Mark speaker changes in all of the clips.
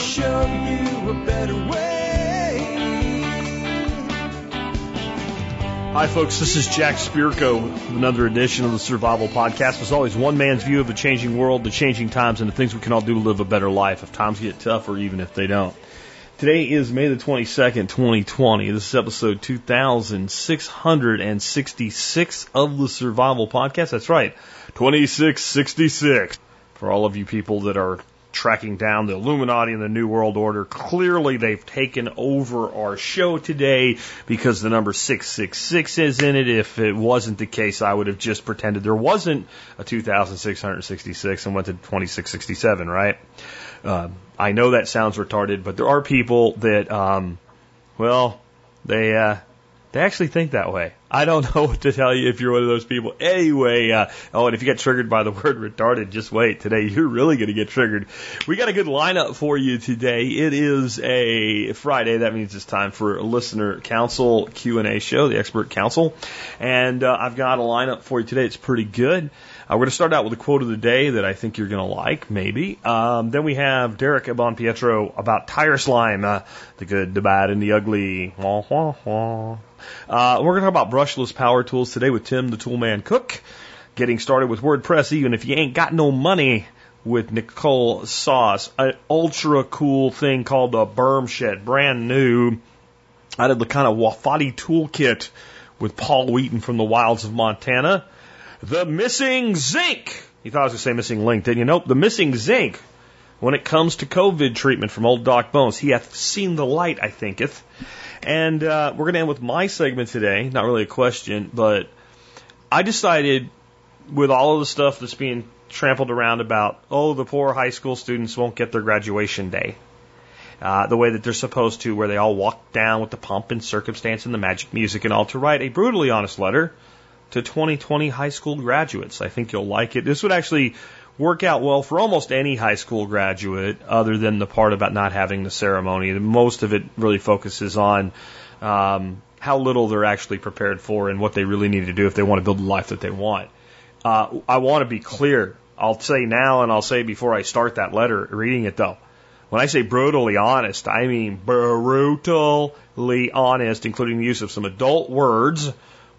Speaker 1: show you a better way.
Speaker 2: Hi, folks. This is Jack Spirko another edition of the Survival Podcast. As always, one man's view of the changing world, the changing times, and the things we can all do to live a better life if times get tough or even if they don't. Today is May the 22nd, 2020. This is episode 2666 of the Survival Podcast. That's right, 2666. For all of you people that are tracking down the Illuminati and the New World Order. Clearly, they've taken over our show today because the number 666 is in it. If it wasn't the case, I would have just pretended there wasn't a 2666 and went to 2667, right? Uh, I know that sounds retarded, but there are people that, um, well, they, uh, they actually think that way. I don't know what to tell you if you're one of those people. Anyway, uh, oh, and if you get triggered by the word retarded, just wait. Today, you're really going to get triggered. We got a good lineup for you today. It is a Friday. That means it's time for a listener council Q&A show, the expert council. And uh, I've got a lineup for you today. It's pretty good. Uh, we're going to start out with a quote of the day that I think you're going to like, maybe. Um, then we have Derek Bon Pietro about tire slime, uh, the good, the bad, and the ugly. Wah, wah, wah. Uh, we're going to talk about brushless power tools today with Tim, the Toolman Cook. Getting started with WordPress, even if you ain't got no money with Nicole Sauce, an ultra cool thing called the Berm Shed, brand new. I did the kind of wofati toolkit with Paul Wheaton from the wilds of Montana. The missing zinc. You thought I was going to say missing link, didn't you? Nope. The missing zinc when it comes to COVID treatment from old Doc Bones. He hath seen the light, I thinketh. And uh, we're going to end with my segment today. Not really a question, but I decided with all of the stuff that's being trampled around about, oh, the poor high school students won't get their graduation day. Uh, the way that they're supposed to, where they all walk down with the pomp and circumstance and the magic music and all, to write a brutally honest letter to 2020 high school graduates. I think you'll like it. This would actually work out well for almost any high school graduate, other than the part about not having the ceremony. Most of it really focuses on um, how little they're actually prepared for and what they really need to do if they want to build the life that they want. Uh, I want to be clear. I'll say now and I'll say before I start that letter, reading it though. When I say brutally honest, I mean brutally honest, including the use of some adult words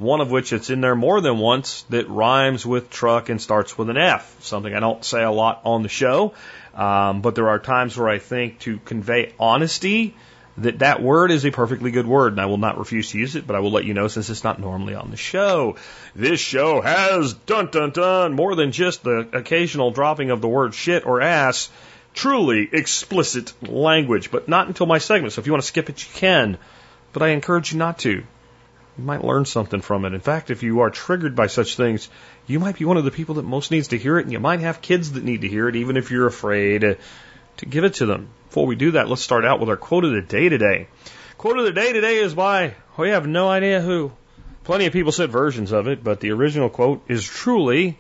Speaker 2: one of which it's in there more than once that rhymes with truck and starts with an F, something I don't say a lot on the show. Um, but there are times where I think to convey honesty, that that word is a perfectly good word, and I will not refuse to use it, but I will let you know since it's not normally on the show. This show has dun dun dun more than just the occasional dropping of the word shit or ass, truly explicit language, but not until my segment. So if you want to skip it, you can, but I encourage you not to. You might learn something from it. In fact, if you are triggered by such things, you might be one of the people that most needs to hear it, and you might have kids that need to hear it, even if you're afraid uh, to give it to them. Before we do that, let's start out with our quote of the day today. Quote of the day today is by, we have no idea who. Plenty of people said versions of it, but the original quote is truly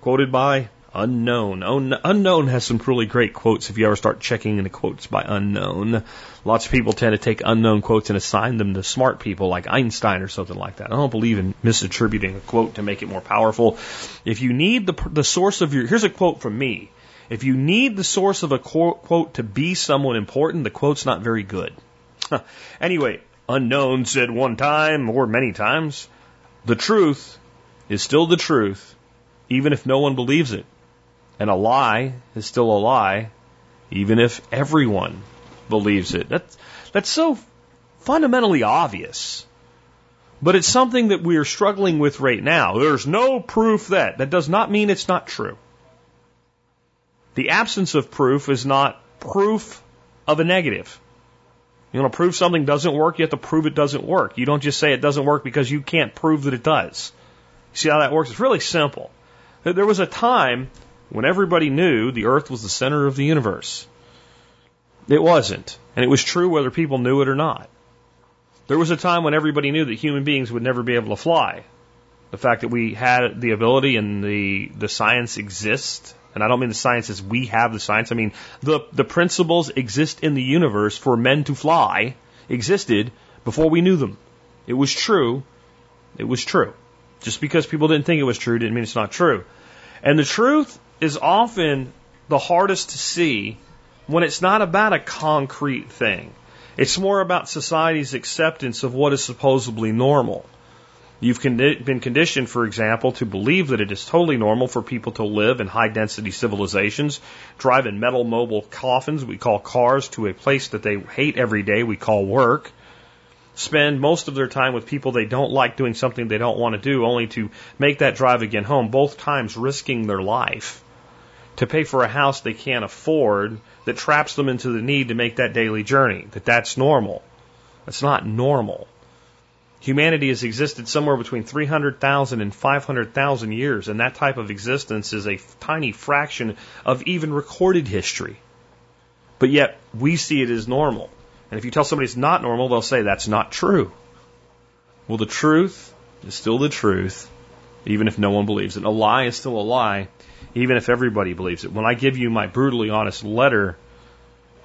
Speaker 2: quoted by Unknown. Oh, unknown has some really great quotes if you ever start checking in the quotes by Unknown. Lots of people tend to take unknown quotes and assign them to smart people like Einstein or something like that. I don't believe in misattributing a quote to make it more powerful. If you need the, the source of your, here's a quote from me. If you need the source of a quote to be someone important, the quote's not very good. anyway, Unknown said one time or many times, the truth is still the truth, even if no one believes it. And a lie is still a lie, even if everyone believes it. That's, that's so fundamentally obvious. But it's something that we are struggling with right now. There's no proof that. That does not mean it's not true. The absence of proof is not proof of a negative. You want to prove something doesn't work, you have to prove it doesn't work. You don't just say it doesn't work because you can't prove that it does. See how that works? It's really simple. There was a time when everybody knew the earth was the center of the universe. It wasn't. And it was true whether people knew it or not. There was a time when everybody knew that human beings would never be able to fly. The fact that we had the ability and the, the science exists, and I don't mean the science as we have the science, I mean the, the principles exist in the universe for men to fly existed before we knew them. It was true. It was true. Just because people didn't think it was true didn't mean it's not true. And the truth is often the hardest to see when it's not about a concrete thing. It's more about society's acceptance of what is supposedly normal. You've condi- been conditioned, for example, to believe that it is totally normal for people to live in high density civilizations, drive in metal mobile coffins we call cars to a place that they hate every day we call work, spend most of their time with people they don't like doing something they don't want to do, only to make that drive again home, both times risking their life to pay for a house they can't afford that traps them into the need to make that daily journey, that that's normal. That's not normal. Humanity has existed somewhere between 300,000 and 500,000 years, and that type of existence is a tiny fraction of even recorded history. But yet, we see it as normal. And if you tell somebody it's not normal, they'll say that's not true. Well, the truth is still the truth, even if no one believes it. A lie is still a lie, even if everybody believes it. When I give you my brutally honest letter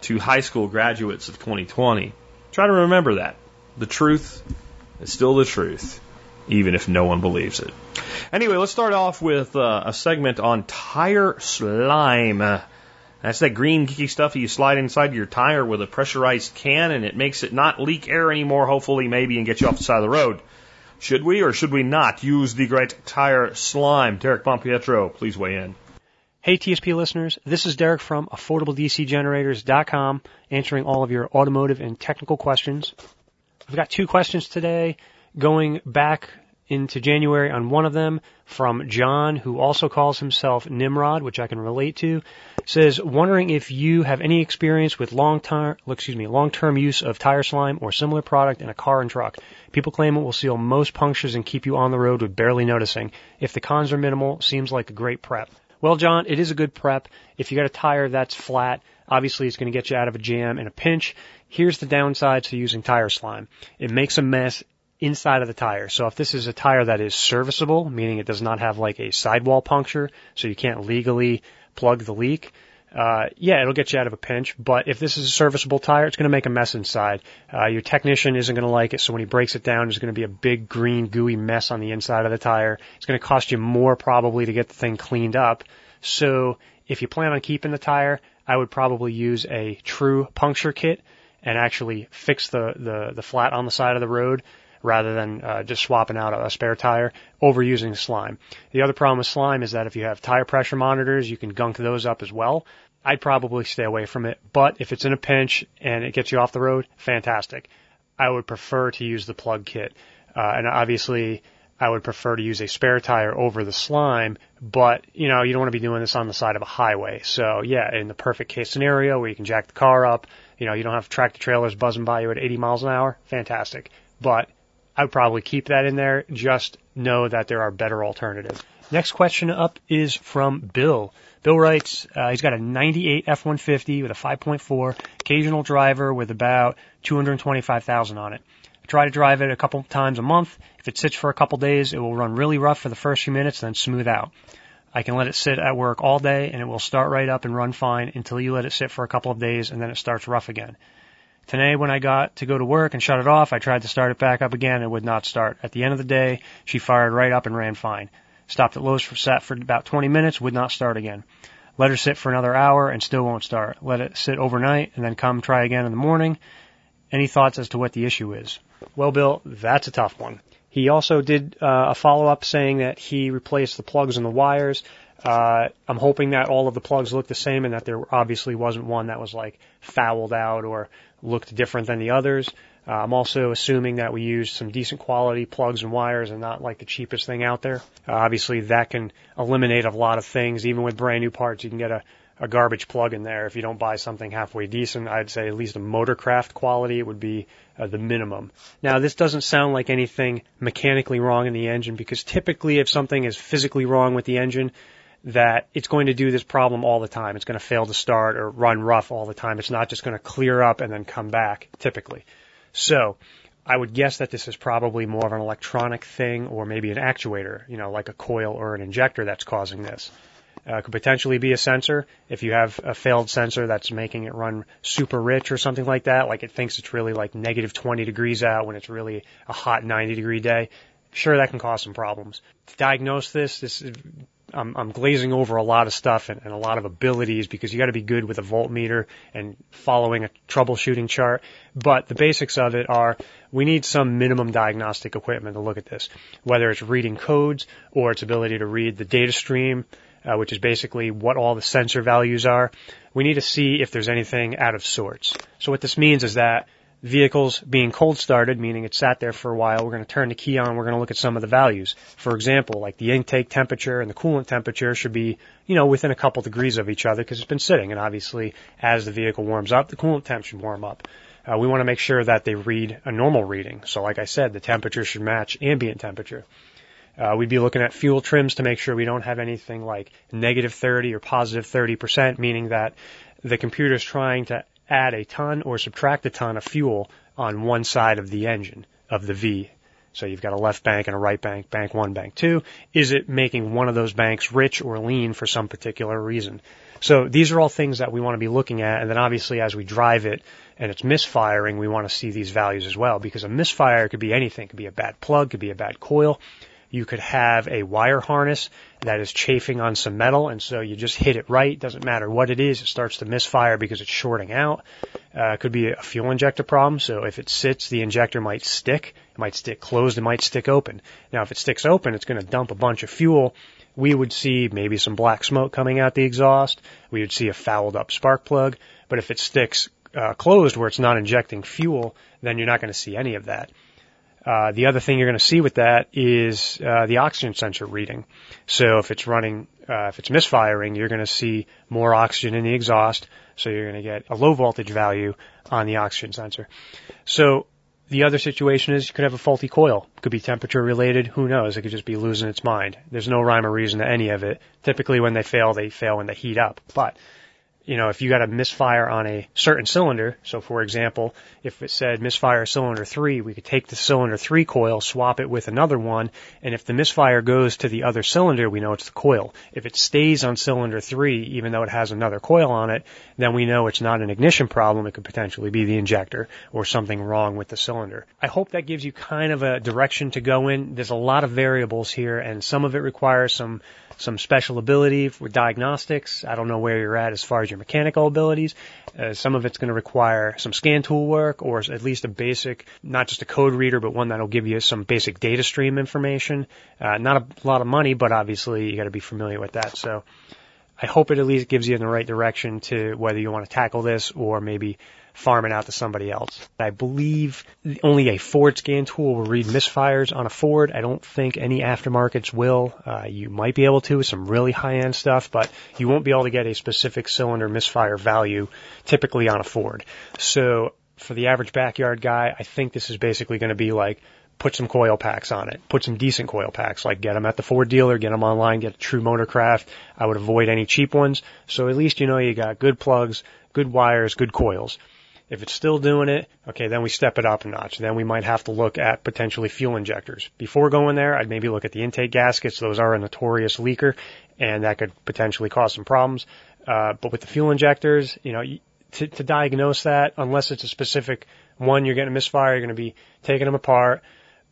Speaker 2: to high school graduates of 2020, try to remember that. The truth is still the truth, even if no one believes it. Anyway, let's start off with uh, a segment on tire slime. Uh, that's that green geeky stuff you slide inside your tire with a pressurized can and it makes it not leak air anymore, hopefully, maybe, and get you off the side of the road. Should we or should we not use the great tire slime? Derek Pompietro, please weigh in.
Speaker 3: Hey TSP listeners, this is Derek from AffordableDCGenerators.com answering all of your automotive and technical questions. I've got two questions today going back into January on one of them from John, who also calls himself Nimrod, which I can relate to. Says, wondering if you have any experience with long term, excuse me, long term use of tire slime or similar product in a car and truck. People claim it will seal most punctures and keep you on the road with barely noticing. If the cons are minimal, seems like a great prep. Well, John, it is a good prep. If you got a tire that's flat, obviously it's going to get you out of a jam in a pinch. Here's the downside to using tire slime. It makes a mess inside of the tire. So if this is a tire that is serviceable, meaning it does not have like a sidewall puncture, so you can't legally plug the leak, uh, yeah, it'll get you out of a pinch. But if this is a serviceable tire, it's going to make a mess inside. Uh, your technician isn't going to like it, so when he breaks it down, there's going to be a big green gooey mess on the inside of the tire. It's going to cost you more probably to get the thing cleaned up. So if you plan on keeping the tire, I would probably use a true puncture kit and actually fix the, the, the flat on the side of the road rather than uh, just swapping out a, a spare tire over using slime. The other problem with slime is that if you have tire pressure monitors, you can gunk those up as well. I'd probably stay away from it, but if it's in a pinch and it gets you off the road, fantastic. I would prefer to use the plug kit. Uh, and obviously, I would prefer to use a spare tire over the slime, but you know, you don't want to be doing this on the side of a highway. So yeah, in the perfect case scenario where you can jack the car up, you know, you don't have tractor trailers buzzing by you at 80 miles an hour, fantastic. But I would probably keep that in there. Just know that there are better alternatives. Next question up is from Bill. Bill writes, uh, he's got a 98 F-150 with a 5.4, occasional driver with about 225,000 on it. I try to drive it a couple times a month. If it sits for a couple days, it will run really rough for the first few minutes, then smooth out. I can let it sit at work all day and it will start right up and run fine until you let it sit for a couple of days and then it starts rough again. Today, when I got to go to work and shut it off, I tried to start it back up again and it would not start. At the end of the day, she fired right up and ran fine. Stopped at Lowe's for sat for about 20 minutes, would not start again. Let her sit for another hour and still won't start. Let it sit overnight and then come try again in the morning. Any thoughts as to what the issue is? Well, Bill, that's a tough one. He also did uh, a follow up saying that he replaced the plugs and the wires. Uh, I'm hoping that all of the plugs look the same and that there obviously wasn't one that was like fouled out or looked different than the others. Uh, I'm also assuming that we used some decent quality plugs and wires and not like the cheapest thing out there. Uh, obviously, that can eliminate a lot of things. Even with brand new parts, you can get a, a garbage plug in there. If you don't buy something halfway decent, I'd say at least a motorcraft quality it would be uh, the minimum. Now, this doesn't sound like anything mechanically wrong in the engine because typically, if something is physically wrong with the engine, that it's going to do this problem all the time. It's going to fail to start or run rough all the time. It's not just going to clear up and then come back, typically. So, I would guess that this is probably more of an electronic thing or maybe an actuator, you know, like a coil or an injector that's causing this. Uh, could potentially be a sensor. If you have a failed sensor that's making it run super rich or something like that, like it thinks it's really like negative 20 degrees out when it's really a hot 90 degree day, sure that can cause some problems. To diagnose this, this I'm, I'm glazing over a lot of stuff and, and a lot of abilities because you got to be good with a voltmeter and following a troubleshooting chart. But the basics of it are we need some minimum diagnostic equipment to look at this, whether it's reading codes or its ability to read the data stream, uh, which is basically what all the sensor values are. We need to see if there's anything out of sorts. So what this means is that vehicles being cold started, meaning it sat there for a while, we're going to turn the key on, we're going to look at some of the values. For example, like the intake temperature and the coolant temperature should be, you know, within a couple degrees of each other because it's been sitting. And obviously, as the vehicle warms up, the coolant temp should warm up. Uh, we want to make sure that they read a normal reading. So like I said, the temperature should match ambient temperature. Uh, we'd be looking at fuel trims to make sure we don't have anything like negative 30 or positive 30%, meaning that the computer is trying to add a ton or subtract a ton of fuel on one side of the engine of the V. So you've got a left bank and a right bank, bank one, bank two. Is it making one of those banks rich or lean for some particular reason? So these are all things that we want to be looking at. And then obviously as we drive it and it's misfiring, we want to see these values as well because a misfire could be anything. It could be a bad plug, could be a bad coil. You could have a wire harness that is chafing on some metal, and so you just hit it right. Doesn't matter what it is, it starts to misfire because it's shorting out. Uh, it could be a fuel injector problem. So if it sits, the injector might stick. It might stick closed. It might stick open. Now, if it sticks open, it's going to dump a bunch of fuel. We would see maybe some black smoke coming out the exhaust. We would see a fouled up spark plug. But if it sticks uh, closed where it's not injecting fuel, then you're not going to see any of that. Uh, the other thing you're going to see with that is uh, the oxygen sensor reading. So if it's running, uh, if it's misfiring, you're going to see more oxygen in the exhaust. So you're going to get a low voltage value on the oxygen sensor. So the other situation is you could have a faulty coil. It could be temperature related. Who knows? It could just be losing its mind. There's no rhyme or reason to any of it. Typically when they fail, they fail when they heat up. But you know, if you got a misfire on a certain cylinder, so for example, if it said misfire cylinder 3, we could take the cylinder 3 coil, swap it with another one, and if the misfire goes to the other cylinder, we know it's the coil. If it stays on cylinder 3, even though it has another coil on it, then we know it's not an ignition problem, it could potentially be the injector or something wrong with the cylinder. I hope that gives you kind of a direction to go in. There's a lot of variables here, and some of it requires some some special ability for diagnostics. I don't know where you're at as far as your mechanical abilities. Uh, some of it's going to require some scan tool work or at least a basic, not just a code reader, but one that'll give you some basic data stream information. Uh, not a lot of money, but obviously you got to be familiar with that. So I hope it at least gives you in the right direction to whether you want to tackle this or maybe farm it out to somebody else. I believe only a Ford scan tool will read misfires on a Ford. I don't think any aftermarkets will. Uh, you might be able to with some really high end stuff, but you won't be able to get a specific cylinder misfire value typically on a Ford. So for the average backyard guy, I think this is basically going to be like put some coil packs on it. Put some decent coil packs, like get them at the Ford dealer, get them online, get a true Motorcraft. I would avoid any cheap ones. So at least you know you got good plugs, good wires, good coils. If it's still doing it, okay, then we step it up a notch. Then we might have to look at potentially fuel injectors. Before going there, I'd maybe look at the intake gaskets. Those are a notorious leaker, and that could potentially cause some problems. Uh, but with the fuel injectors, you know, to, to diagnose that, unless it's a specific one, you're getting a misfire, you're going to be taking them apart,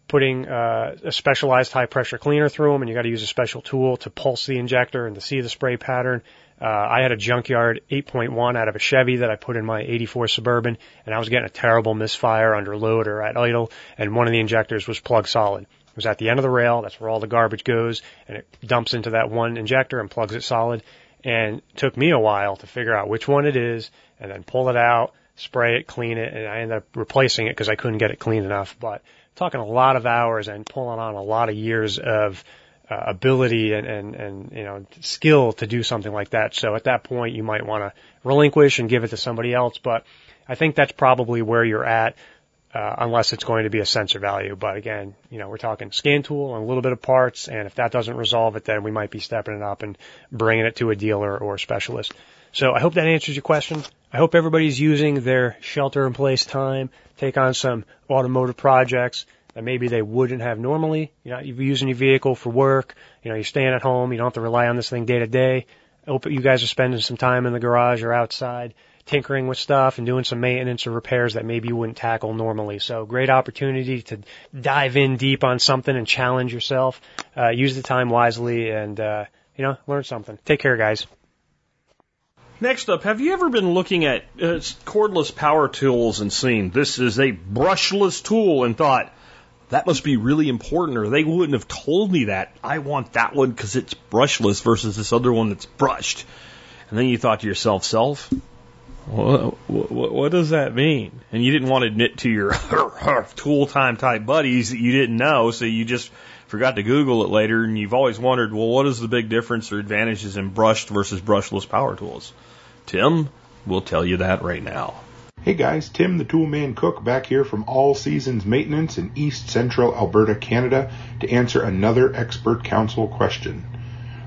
Speaker 3: putting uh, a specialized high pressure cleaner through them, and you got to use a special tool to pulse the injector and to see the spray pattern. Uh, I had a junkyard 8.1 out of a Chevy that I put in my 84 Suburban, and I was getting a terrible misfire under load or at idle, and one of the injectors was plug solid. It was at the end of the rail. That's where all the garbage goes, and it dumps into that one injector and plugs it solid. And it took me a while to figure out which one it is, and then pull it out, spray it, clean it, and I ended up replacing it because I couldn't get it clean enough. But talking a lot of hours and pulling on a lot of years of uh, ability and, and, and, you know, skill to do something like that. So at that point, you might want to relinquish and give it to somebody else. But I think that's probably where you're at, uh, unless it's going to be a sensor value. But again, you know, we're talking scan tool and a little bit of parts. And if that doesn't resolve it, then we might be stepping it up and bringing it to a dealer or a specialist. So I hope that answers your question. I hope everybody's using their shelter in place time, take on some automotive projects, that maybe they wouldn't have normally. You know, you're using your vehicle for work. You know, you're staying at home. You don't have to rely on this thing day to day. You guys are spending some time in the garage or outside tinkering with stuff and doing some maintenance or repairs that maybe you wouldn't tackle normally. So great opportunity to dive in deep on something and challenge yourself. Uh, use the time wisely and, uh, You know, learn something. Take care, guys.
Speaker 2: Next up, have you ever been looking at uh, cordless power tools and seen this is a brushless tool and thought, that must be really important, or they wouldn't have told me that. I want that one because it's brushless versus this other one that's brushed. And then you thought to yourself, self, what, what, what does that mean? And you didn't want to admit to your tool time type buddies that you didn't know, so you just forgot to Google it later, and you've always wondered, well, what is the big difference or advantages in brushed versus brushless power tools? Tim will tell you that right now.
Speaker 4: Hey guys, Tim the Toolman Cook back here from All Seasons Maintenance in East Central Alberta, Canada to answer another expert council question.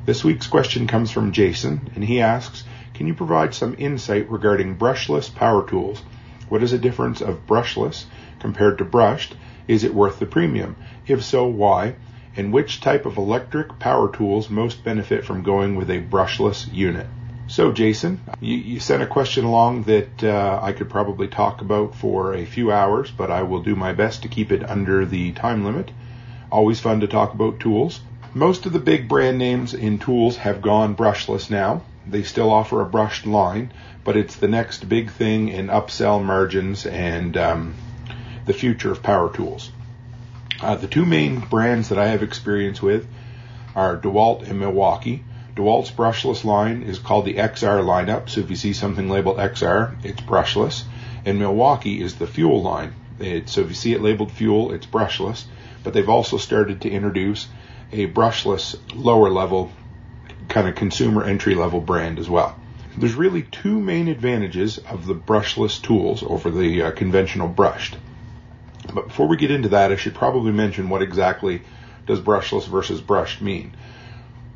Speaker 4: This week's question comes from Jason and he asks, can you provide some insight regarding brushless power tools? What is the difference of brushless compared to brushed? Is it worth the premium? If so, why? And which type of electric power tools most benefit from going with a brushless unit? So, Jason, you, you sent a question along that uh, I could probably talk about for a few hours, but I will do my best to keep it under the time limit. Always fun to talk about tools. Most of the big brand names in tools have gone brushless now. They still offer a brushed line, but it's the next big thing in upsell margins and um, the future of power tools. Uh, the two main brands that I have experience with are DeWalt and Milwaukee. DeWalt's brushless line is called the XR lineup. So if you see something labeled XR, it's brushless. And Milwaukee is the fuel line. It, so if you see it labeled fuel, it's brushless. But they've also started to introduce a brushless lower level kind of consumer entry level brand as well. There's really two main advantages of the brushless tools over the uh, conventional brushed. But before we get into that, I should probably mention what exactly does brushless versus brushed mean.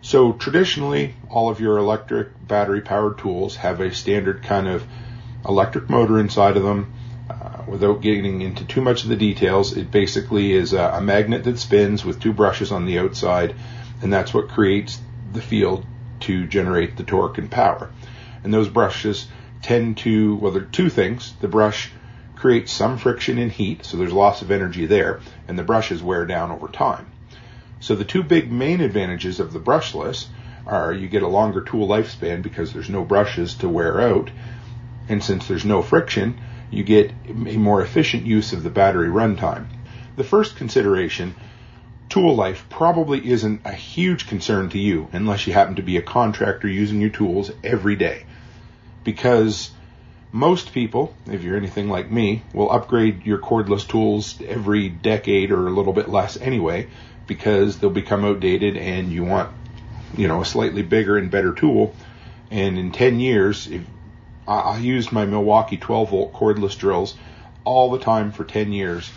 Speaker 4: So traditionally, all of your electric battery powered tools have a standard kind of electric motor inside of them. Uh, without getting into too much of the details, it basically is a, a magnet that spins with two brushes on the outside, and that's what creates the field to generate the torque and power. And those brushes tend to, well, there are two things. The brush creates some friction and heat, so there's loss of energy there, and the brushes wear down over time. So the two big main advantages of the brushless are you get a longer tool lifespan because there's no brushes to wear out, and since there's no friction, you get a more efficient use of the battery runtime. The first consideration, tool life, probably isn't a huge concern to you unless you happen to be a contractor using your tools every day. Because most people, if you're anything like me, will upgrade your cordless tools every decade or a little bit less anyway because they'll become outdated and you want, you know, a slightly bigger and better tool. And in 10 years, if I, I used my Milwaukee 12 volt cordless drills all the time for 10 years.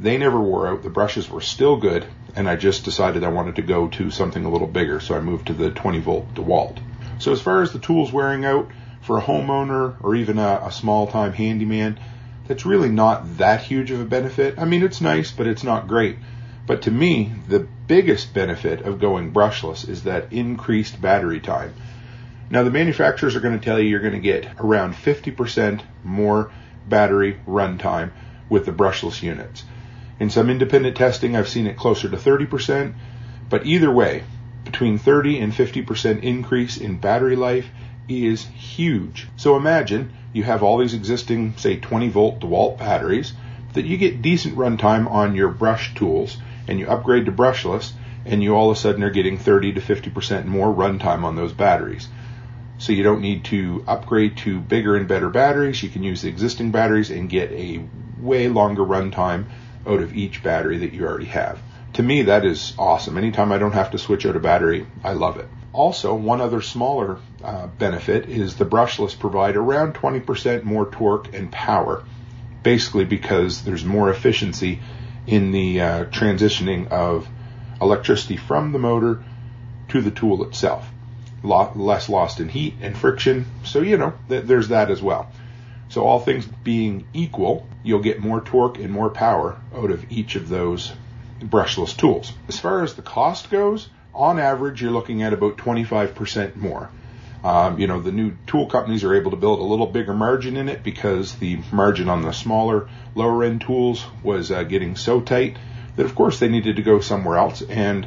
Speaker 4: They never wore out. The brushes were still good, and I just decided I wanted to go to something a little bigger, so I moved to the 20 volt DeWalt. So as far as the tools wearing out for a homeowner or even a, a small time handyman, that's really not that huge of a benefit. I mean, it's nice, but it's not great. But to me, the biggest benefit of going brushless is that increased battery time. Now, the manufacturers are going to tell you you're going to get around 50% more battery runtime with the brushless units. In some independent testing, I've seen it closer to 30%, but either way, between 30 and 50% increase in battery life is huge. So imagine you have all these existing, say, 20 volt DeWalt batteries that you get decent runtime on your brush tools and you upgrade to brushless and you all of a sudden are getting 30 to 50% more runtime on those batteries. So you don't need to upgrade to bigger and better batteries. You can use the existing batteries and get a way longer runtime out of each battery that you already have. To me, that is awesome. Anytime I don't have to switch out a battery, I love it. Also, one other smaller uh, benefit is the brushless provide around 20% more torque and power, basically because there's more efficiency in the uh, transitioning of electricity from the motor to the tool itself. Lot, less lost in heat and friction, so you know th- there's that as well. So all things being equal, you'll get more torque and more power out of each of those brushless tools. As far as the cost goes, on average, you're looking at about 25% more. Um, you know, the new tool companies are able to build a little bigger margin in it because the margin on the smaller, lower end tools was uh, getting so tight that, of course, they needed to go somewhere else. And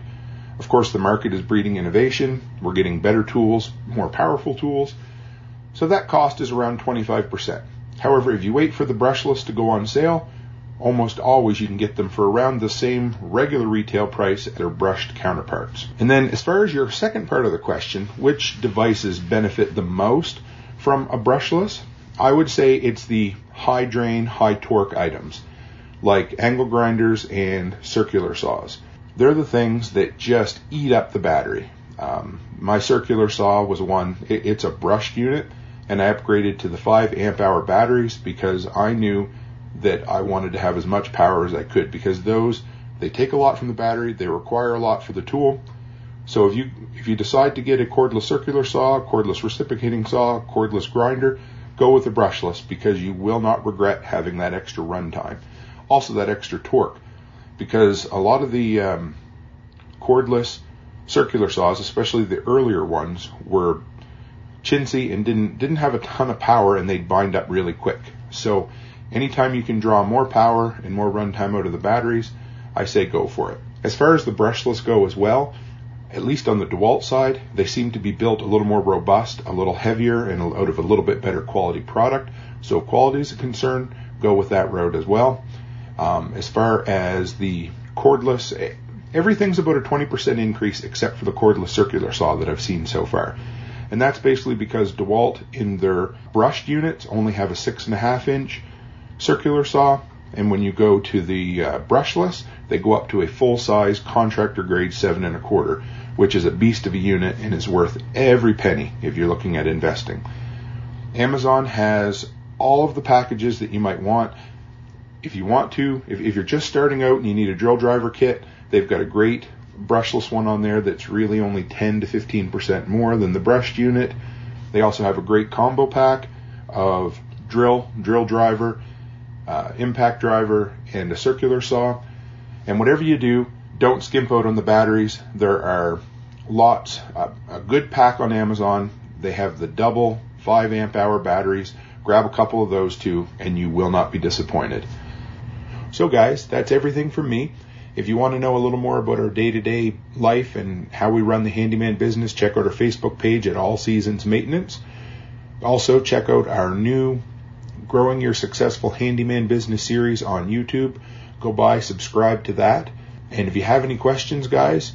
Speaker 4: Of course, the market is breeding innovation. We're getting better tools, more powerful tools. So that cost is around 25%. However, if you wait for the brushless to go on sale, almost always you can get them for around the same regular retail price as their brushed counterparts. And then as far as your second part of the question, which devices benefit the most from a brushless? I would say it's the high drain, high torque items like angle grinders and circular saws. They're the things that just eat up the battery. Um, my circular saw was one, it, it's a brushed unit, and I upgraded to the 5 amp hour batteries because I knew that I wanted to have as much power as I could because those they take a lot from the battery, they require a lot for the tool. So if you if you decide to get a cordless circular saw, cordless reciprocating saw, cordless grinder, go with the brushless because you will not regret having that extra runtime. Also that extra torque because a lot of the um, cordless circular saws, especially the earlier ones, were chintzy and didn't didn't have a ton of power and they'd bind up really quick. So anytime you can draw more power and more runtime out of the batteries, I say go for it. As far as the brushless go as well, at least on the DeWalt side, they seem to be built a little more robust, a little heavier, and out of a little bit better quality product. So quality is a concern, go with that road as well. Um, as far as the cordless, everything's about a 20% increase except for the cordless circular saw that I've seen so far. And that's basically because DeWalt in their brushed units only have a six and a half inch circular saw, and when you go to the uh, brushless, they go up to a full size contractor grade seven and a quarter, which is a beast of a unit and is worth every penny if you're looking at investing. Amazon has all of the packages that you might want. If you want to, if, if you're just starting out and you need a drill driver kit, they've got a great brushless one on there that's really only 10 to 15% more than the brushed unit. They also have a great combo pack of drill, drill driver, uh, impact driver, and a circular saw. And whatever you do, don't skimp out on the batteries. There are lots, uh, a good pack on Amazon. They have the double 5 amp hour batteries. Grab a couple of those too, and you will not be disappointed. So, guys, that's everything from me. If you want to know a little more about our day to day life and how we run the handyman business, check out our Facebook page at All Seasons Maintenance. Also, check out our new Growing Your Successful Handyman Business series on YouTube. Go by, subscribe to that. And if you have any questions, guys,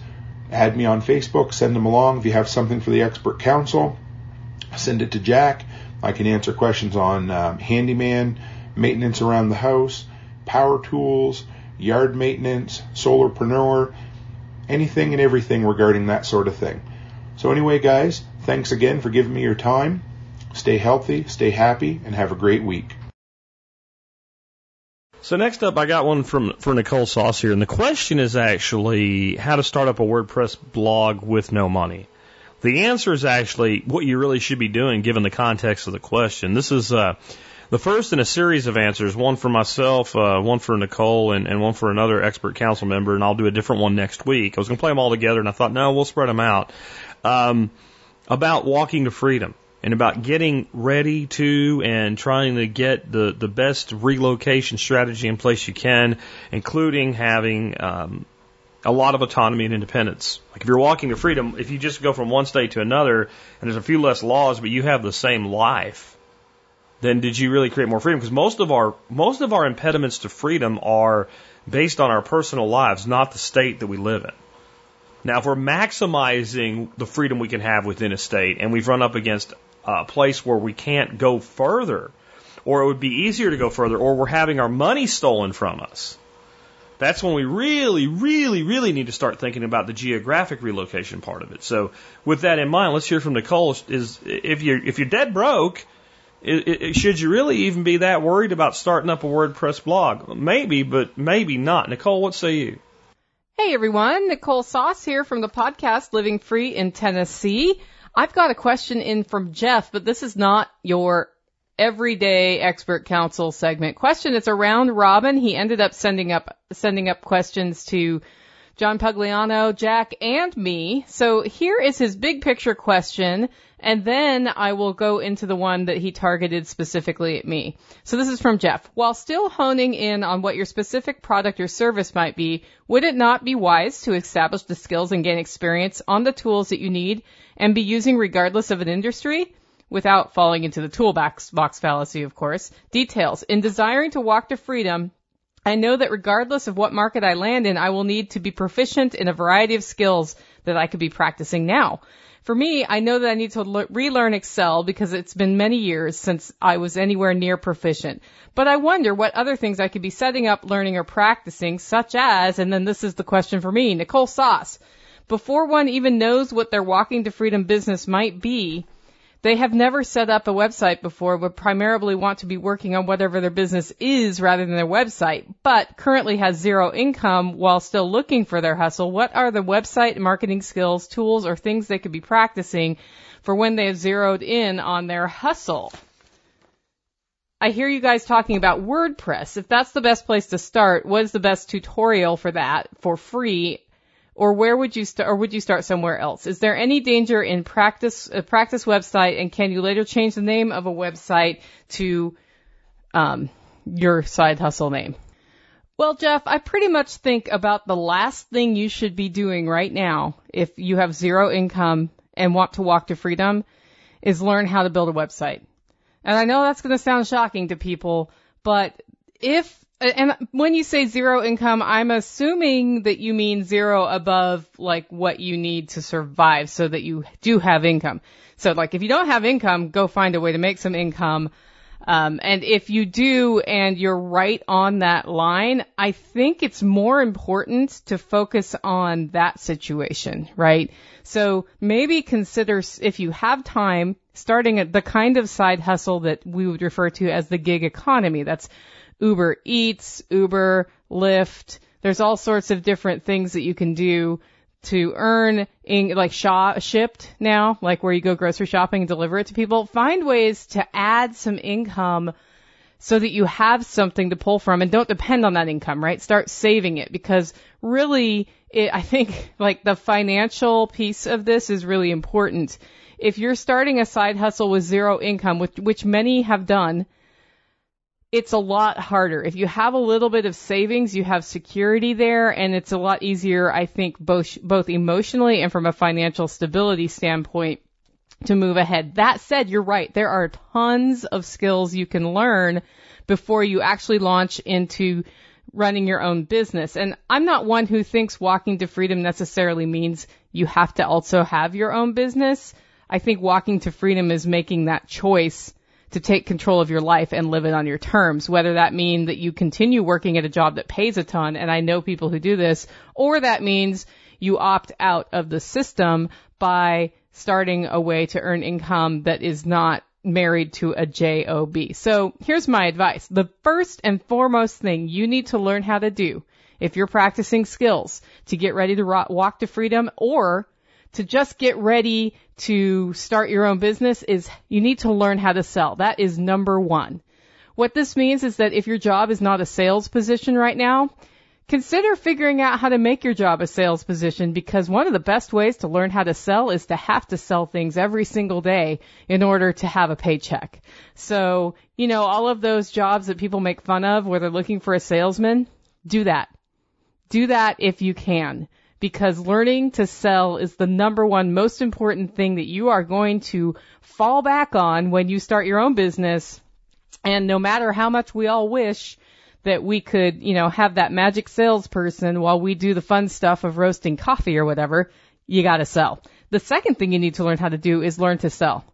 Speaker 4: add me on Facebook, send them along. If you have something for the expert council, send it to Jack. I can answer questions on um, handyman, maintenance around the house, power tools, yard maintenance, solarpreneur, anything and everything regarding that sort of thing. So anyway, guys, thanks again for giving me your time. Stay healthy, stay happy, and have a great week.
Speaker 2: So next up, I got one from for Nicole Sauce here, and the question is actually how to start up a WordPress blog with no money. The answer is actually what you really should be doing, given the context of the question. This is uh, the first in a series of answers, one for myself, uh, one for Nicole, and, and one for another expert council member, and I'll do a different one next week. I was going to play them all together, and I thought, no, we'll spread them out. Um, about walking to freedom and about getting ready to and trying to get the, the best relocation strategy in place you can, including having um, a lot of autonomy and independence. Like if you're walking to freedom, if you just go from one state to another and there's a few less laws, but you have the same life, then did you really create more freedom? Because most of our most of our impediments to freedom are based on our personal lives, not the state that we live in. Now, if we're maximizing the freedom we can have within a state and we've run up against a place where we can't go further, or it would be easier to go further, or we're having our money stolen from us, that's when we really, really, really need to start thinking about the geographic relocation part of it. So, with that in mind, let's hear from Nicole. Is if you're if you're dead broke, it, it, should you really even be that worried about starting up a WordPress blog? Maybe, but maybe not. Nicole, what say you?
Speaker 5: Hey everyone, Nicole Sauce here from the podcast Living Free in Tennessee. I've got a question in from Jeff, but this is not your everyday expert council segment question. It's a round robin. He ended up sending up sending up questions to John Pugliano, Jack, and me. So here is his big picture question, and then I will go into the one that he targeted specifically at me. So this is from Jeff. While still honing in on what your specific product or service might be, would it not be wise to establish the skills and gain experience on the tools that you need and be using regardless of an industry? Without falling into the toolbox box fallacy, of course. Details. In desiring to walk to freedom, I know that regardless of what market I land in, I will need to be proficient in a variety of skills that I could be practicing now. For me, I know that I need to le- relearn Excel because it's been many years since I was anywhere near proficient. But I wonder what other things I could be setting up, learning, or practicing, such as, and then this is the question for me, Nicole Sauce. Before one even knows what their walking to freedom business might be, they have never set up a website before, but primarily want to be working on whatever their business is rather than their website, but currently has zero income while still looking for their hustle. What are the website marketing skills, tools, or things they could be practicing for when they have zeroed in on their hustle? I hear you guys talking about WordPress. If that's the best place to start, what is the best tutorial for that for free or where would you start, or would you start somewhere else? Is there any danger in practice, a practice website, and can you later change the name of a website to um, your side hustle name? Well, Jeff, I pretty much think about the last thing you should be doing right now if you have zero income and want to walk to freedom is learn how to build a website. And I know that's going to sound shocking to people, but if and when you say zero income, I'm assuming that you mean zero above like what you need to survive so that you do have income. So like if you don't have income, go find a way to make some income. Um, and if you do and you're right on that line, I think it's more important to focus on that situation, right? So maybe consider if you have time starting at the kind of side hustle that we would refer to as the gig economy. That's Uber Eats, Uber, Lyft. There's all sorts of different things that you can do to earn in, like shop, shipped now, like where you go grocery shopping and deliver it to people. Find ways to add some income so that you have something to pull from and don't depend on that income, right? Start saving it because really it, I think like the financial piece of this is really important. If you're starting a side hustle with zero income, which, which many have done, it's a lot harder. If you have a little bit of savings, you have security there and it's a lot easier, I think, both, both emotionally and from a financial stability standpoint to move ahead. That said, you're right. There are tons of skills you can learn before you actually launch into running your own business. And I'm not one who thinks walking to freedom necessarily means you have to also have your own business. I think walking to freedom is making that choice to take control of your life and live it on your terms, whether that means that you continue working at a job that pays a ton, and I know people who do this, or that means you opt out of the system by starting a way to earn income that is not married to a job. So here's my advice. The first and foremost thing you need to learn how to do if you're practicing skills to get ready to walk to freedom or to just get ready to start your own business is you need to learn how to sell. That is number one. What this means is that if your job is not a sales position right now, consider figuring out how to make your job a sales position because one of the best ways to learn how to sell is to have to sell things every single day in order to have a paycheck. So, you know, all of those jobs that people make fun of where they're looking for a salesman, do that. Do that if you can because learning to sell is the number one most important thing that you are going to fall back on when you start your own business. And no matter how much we all wish that we could, you know, have that magic salesperson while we do the fun stuff of roasting coffee or whatever, you gotta sell. The second thing you need to learn how to do is learn to sell.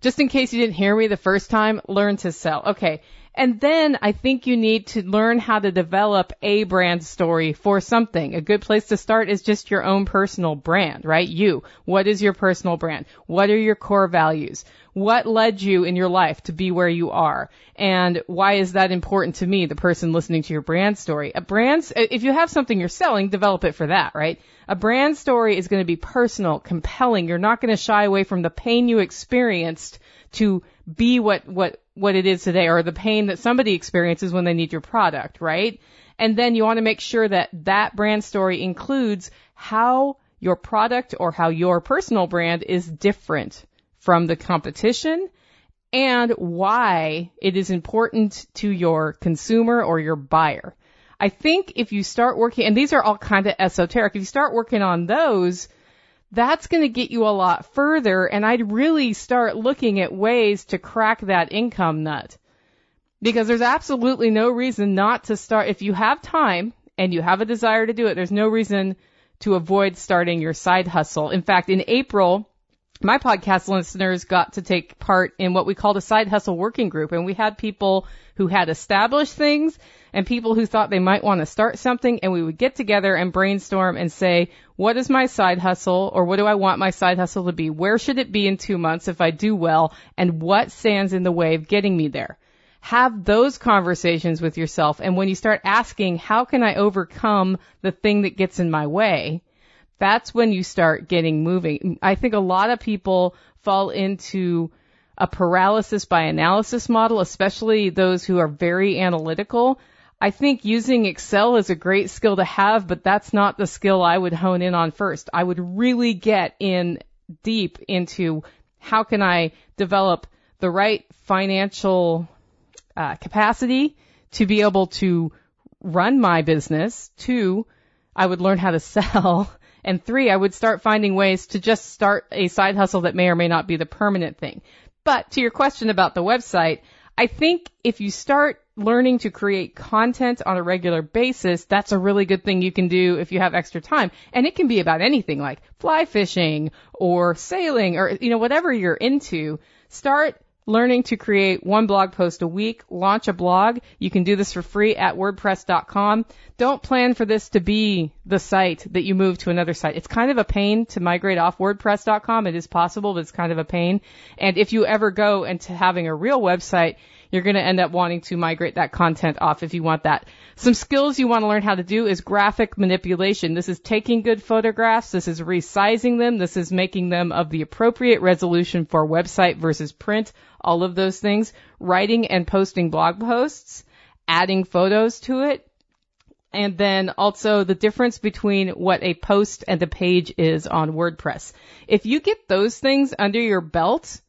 Speaker 5: Just in case you didn't hear me the first time, learn to sell. Okay. And then I think you need to learn how to develop a brand story for something. A good place to start is just your own personal brand, right? You. What is your personal brand? What are your core values? What led you in your life to be where you are? And why is that important to me, the person listening to your brand story? A brand, if you have something you're selling, develop it for that, right? A brand story is going to be personal, compelling. You're not going to shy away from the pain you experienced to be what, what, what it is today or the pain that somebody experiences when they need your product, right? And then you want to make sure that that brand story includes how your product or how your personal brand is different from the competition and why it is important to your consumer or your buyer. I think if you start working, and these are all kind of esoteric, if you start working on those, that's going to get you a lot further. And I'd really start looking at ways to crack that income nut. Because there's absolutely no reason not to start. If you have time and you have a desire to do it, there's no reason to avoid starting your side hustle. In fact, in April, my podcast listeners got to take part in what we called a side hustle working group and we had people who had established things and people who thought they might want to start something and we would get together and brainstorm and say, what is my side hustle or what do I want my side hustle to be? Where should it be in two months if I do well? And what stands in the way of getting me there? Have those conversations with yourself. And when you start asking, how can I overcome the thing that gets in my way? that's when you start getting moving. I think a lot of people fall into a paralysis by analysis model, especially those who are very analytical. I think using Excel is a great skill to have, but that's not the skill I would hone in on first. I would really get in deep into how can I develop the right financial uh, capacity to be able to run my business. Two, I would learn how to sell. And three, I would start finding ways to just start a side hustle that may or may not be the permanent thing. But to your question about the website, I think if you start learning to create content on a regular basis, that's a really good thing you can do if you have extra time. And it can be about anything like fly fishing or sailing or, you know, whatever you're into. Start learning to create one blog post a week, launch a blog. You can do this for free at wordpress.com. Don't plan for this to be the site that you move to another site. It's kind of a pain to migrate off wordpress.com. It is possible, but it's kind of a pain. And if you ever go into having a real website, you're going to end up wanting to migrate that content off if you want that. Some skills you want to learn how to do is graphic manipulation. This is taking good photographs. This is resizing them. This is making them of the appropriate resolution for website versus print. All of those things. Writing and posting blog posts. Adding photos to it. And then also the difference between what a post and a page is on WordPress. If you get those things under your belt,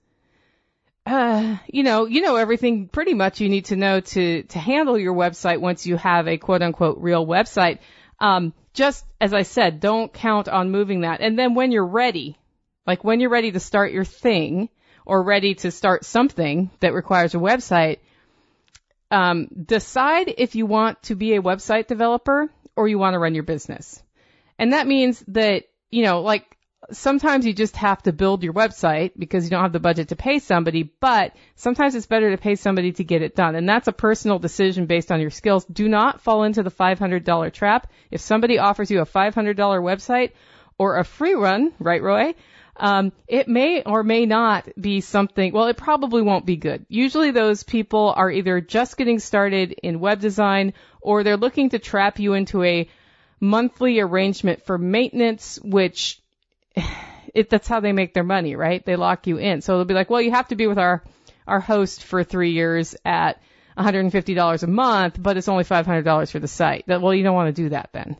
Speaker 5: uh, you know, you know everything pretty much you need to know to, to handle your website once you have a quote unquote real website. Um, just as I said, don't count on moving that. And then when you're ready, like when you're ready to start your thing or ready to start something that requires a website, um, decide if you want to be a website developer or you want to run your business. And that means that, you know, like sometimes you just have to build your website because you don't have the budget to pay somebody, but sometimes it's better to pay somebody to get it done. And that's a personal decision based on your skills. Do not fall into the $500 trap. If somebody offers you a $500 website or a free run, right, Roy? Um, it may or may not be something, well, it probably won't be good. Usually those people are either just getting started in web design or they're looking to trap you into a monthly arrangement for maintenance, which it, that's how they make their money, right? They lock you in. So they'll be like, well, you have to be with our, our host for three years at $150 a month, but it's only $500 for the site. That, well, you don't want to do that then.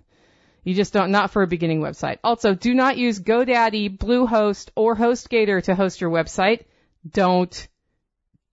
Speaker 5: You just don't, not for a beginning website. Also, do not use GoDaddy, Bluehost, or HostGator to host your website. Don't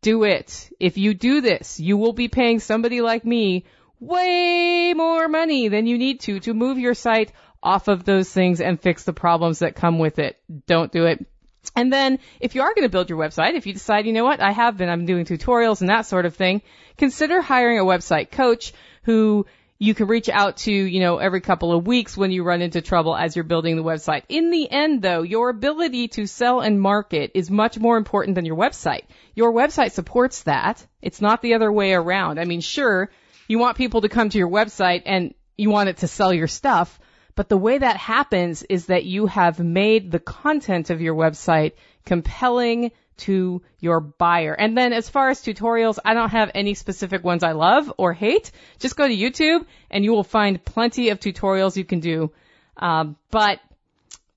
Speaker 5: do it. If you do this, you will be paying somebody like me way more money than you need to to move your site off of those things and fix the problems that come with it. Don't do it. And then if you are going to build your website, if you decide, you know what, I have been, I'm doing tutorials and that sort of thing, consider hiring a website coach who you can reach out to, you know, every couple of weeks when you run into trouble as you're building the website. In the end though, your ability to sell and market is much more important than your website. Your website supports that. It's not the other way around. I mean, sure, you want people to come to your website and you want it to sell your stuff, but the way that happens is that you have made the content of your website compelling to your buyer. And then as far as tutorials, I don't have any specific ones I love or hate. Just go to YouTube and you will find plenty of tutorials you can do. Um, but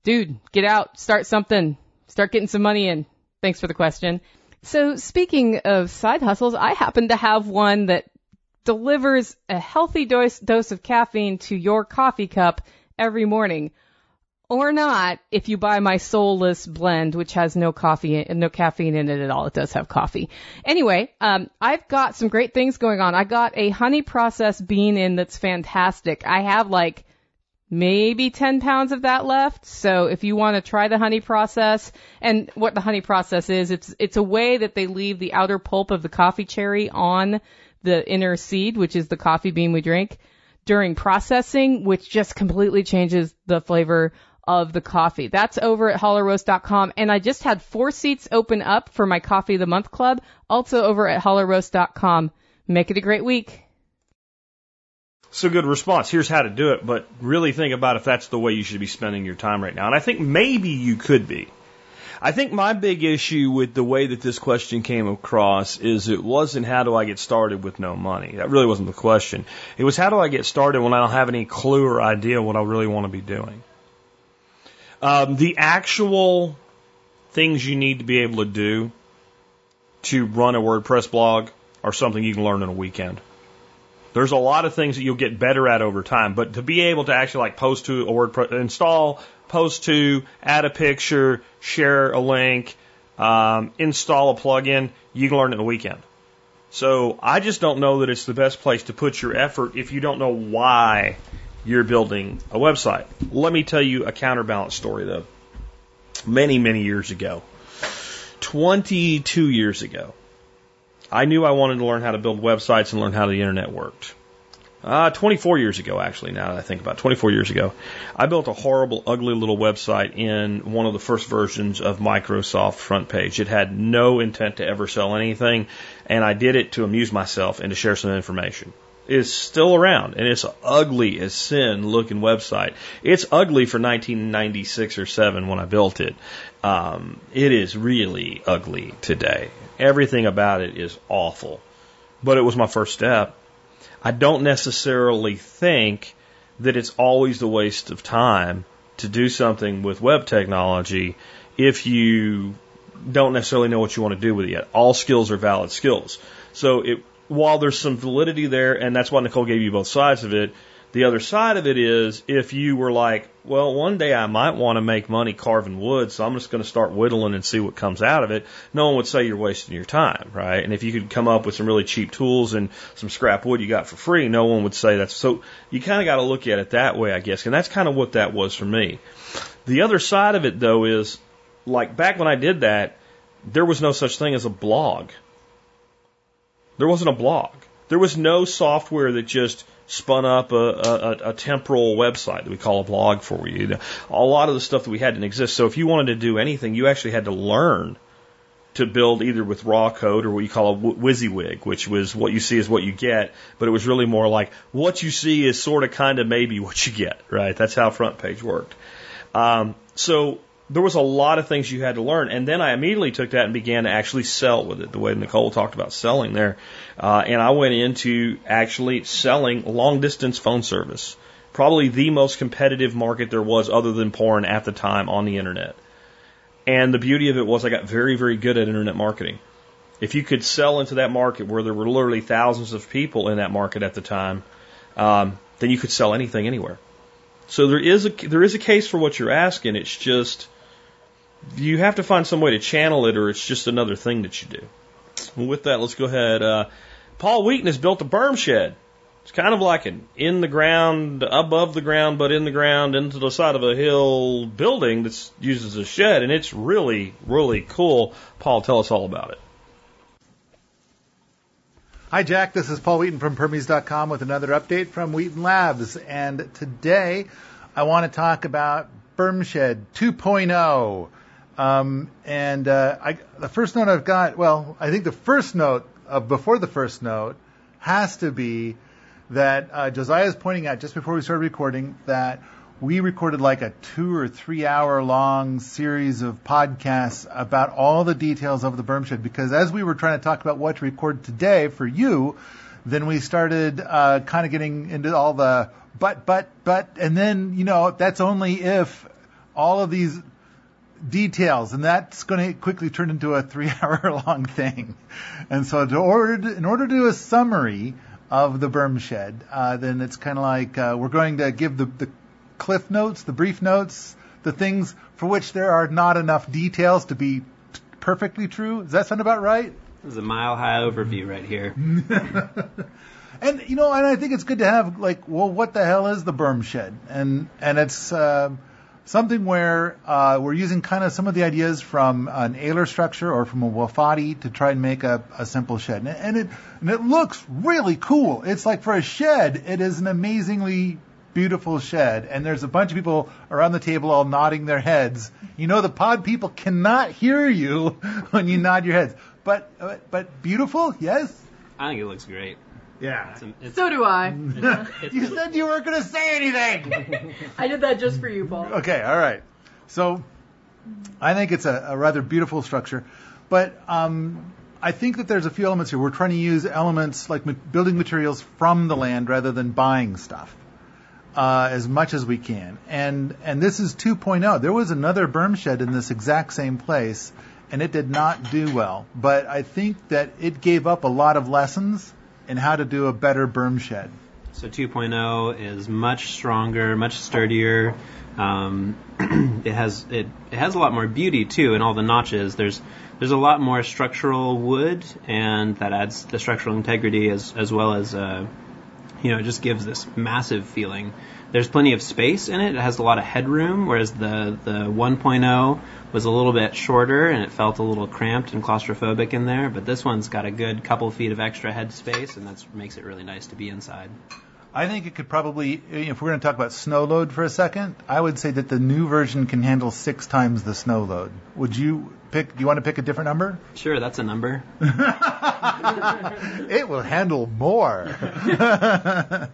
Speaker 5: dude, get out, start something, start getting some money in. Thanks for the question. So speaking of side hustles, I happen to have one that delivers a healthy dose, dose of caffeine to your coffee cup every morning. Or not if you buy my soulless blend, which has no coffee, no caffeine in it at all. It does have coffee. Anyway, um, I've got some great things going on. I got a honey processed bean in that's fantastic. I have like maybe 10 pounds of that left. So if you want to try the honey process and what the honey process is, it's, it's a way that they leave the outer pulp of the coffee cherry on the inner seed, which is the coffee bean we drink during processing, which just completely changes the flavor of the coffee. That's over at hollowroast.com. And I just had four seats open up for my coffee of the month club, also over at hollowroast.com. Make it a great week.
Speaker 2: So good response. Here's how to do it, but really think about if that's the way you should be spending your time right now. And I think maybe you could be. I think my big issue with the way that this question came across is it wasn't how do I get started with no money. That really wasn't the question. It was how do I get started when I don't have any clue or idea what I really want to be doing. Um, the actual things you need to be able to do to run a WordPress blog are something you can learn in a weekend. There's a lot of things that you'll get better at over time, but to be able to actually like post to a WordPress, install, post to, add a picture, share a link, um, install a plugin, you can learn it in a weekend. So I just don't know that it's the best place to put your effort if you don't know why you're building a website. Let me tell you a counterbalance story though. Many, many years ago, 22 years ago, I knew I wanted to learn how to build websites and learn how the internet worked. Uh, 24 years ago, actually, now that I think about it, 24 years ago, I built a horrible, ugly little website in one of the first versions of Microsoft Front Page. It had no intent to ever sell anything, and I did it to amuse myself and to share some information. It's still around, and it's ugly as sin looking website. It's ugly for 1996 or 7 when I built it. Um, it is really ugly today. Everything about it is awful. But it was my first step. I don't necessarily think that it's always a waste of time to do something with web technology if you don't necessarily know what you want to do with it yet. All skills are valid skills. So it, while there's some validity there, and that's why Nicole gave you both sides of it, the other side of it is if you were like, well, one day I might want to make money carving wood, so I'm just going to start whittling and see what comes out of it. No one would say you're wasting your time, right? And if you could come up with some really cheap tools and some scrap wood you got for free, no one would say that's so. You kind of got to look at it that way, I guess, and that's kind of what that was for me. The other side of it, though, is like back when I did that, there was no such thing as a blog. There wasn't a blog. There was no software that just spun up a, a, a, temporal website that we call a blog for you. A lot of the stuff that we had didn't exist. So if you wanted to do anything, you actually had to learn to build either with raw code or what you call a WYSIWYG, which was what you see is what you get, but it was really more like what you see is sort of kind of maybe what you get, right? That's how front page worked. Um, so there was a lot of things you had to learn. And then I immediately took that and began to actually sell with it, the way Nicole talked about selling there. Uh, and I went into actually selling long distance phone service. Probably the most competitive market there was other than porn at the time on the internet. And the beauty of it was I got very, very good at internet marketing. If you could sell into that market where there were literally thousands of people in that market at the time, um, then you could sell anything anywhere. So there is a there is a case for what you're asking. It's just you have to find some way to channel it, or it's just another thing that you do. Well, with that, let's go ahead. Uh, Paul Wheaton has built a berm shed. It's kind of like an in the ground, above the ground, but in the ground, into the side of a hill building that's used as a shed, and it's really, really cool. Paul, tell us all about it.
Speaker 6: Hi, Jack. This is Paul Wheaton from Permies.com with another update from Wheaton Labs. And today I want to talk about Bermshed 2.0. Um, and uh, I, the first note I've got, well, I think the first note uh, before the first note has to be that uh, Josiah is pointing out just before we started recording that we recorded like a two or three hour long series of podcasts about all the details of the berm shed because as we were trying to talk about what to record today for you, then we started uh, kind of getting into all the but, but, but, and then, you know, that's only if all of these details, and that's going to quickly turn into a three-hour long thing. And so, to order, in order to do a summary of the berm shed, uh, then it's kind of like uh, we're going to give the, the cliff notes, the brief notes, the things for which there are not enough details to be perfectly true. Does that sound about right?
Speaker 7: This is a mile high overview right here.
Speaker 6: And you know, and I think it's good to have like, well, what the hell is the berm shed? And and it's uh, something where uh, we're using kind of some of the ideas from an Oehler structure or from a Wofati to try and make a, a simple shed. And, and it and it looks really cool. It's like for a shed, it is an amazingly beautiful shed. And there's a bunch of people around the table all nodding their heads. You know, the pod people cannot hear you when you nod your heads. But uh, but beautiful, yes.
Speaker 7: I think it looks great.
Speaker 6: Yeah.
Speaker 7: It's, it's,
Speaker 5: So do I.
Speaker 7: it's-
Speaker 6: You said you weren't going to say anything.
Speaker 5: I did that just for you, Paul.
Speaker 6: Okay, all right. So I think it's a, a rather beautiful structure, but um, I think that there's a few elements here. We're trying to use elements like ma- building materials from the land rather than buying stuff uh, as much as we can. And and this is 2.0. There was another berm shed in this exact same place, and it did not do well. But I think that it gave up a lot of lessons in how to do a better berm shed.
Speaker 7: So 2.0 is much stronger, much sturdier. Um, it has it, it has a lot more beauty too in all the notches. There's there's a lot more structural wood, and that adds the structural integrity as as well as uh, you know it just gives this massive feeling. There's plenty of space in it. It has a lot of headroom, whereas the the 1.0 was a little bit shorter and it felt a little cramped and claustrophobic in there. But this one's got a good couple feet of extra head space, and that makes it really nice to be inside.
Speaker 6: I think it could probably, if we're going to talk about snow load for a second, I would say that the new version can handle six times the snow load. Would you pick? Do you want to pick a different number?
Speaker 7: Sure, that's a number.
Speaker 6: it will handle more.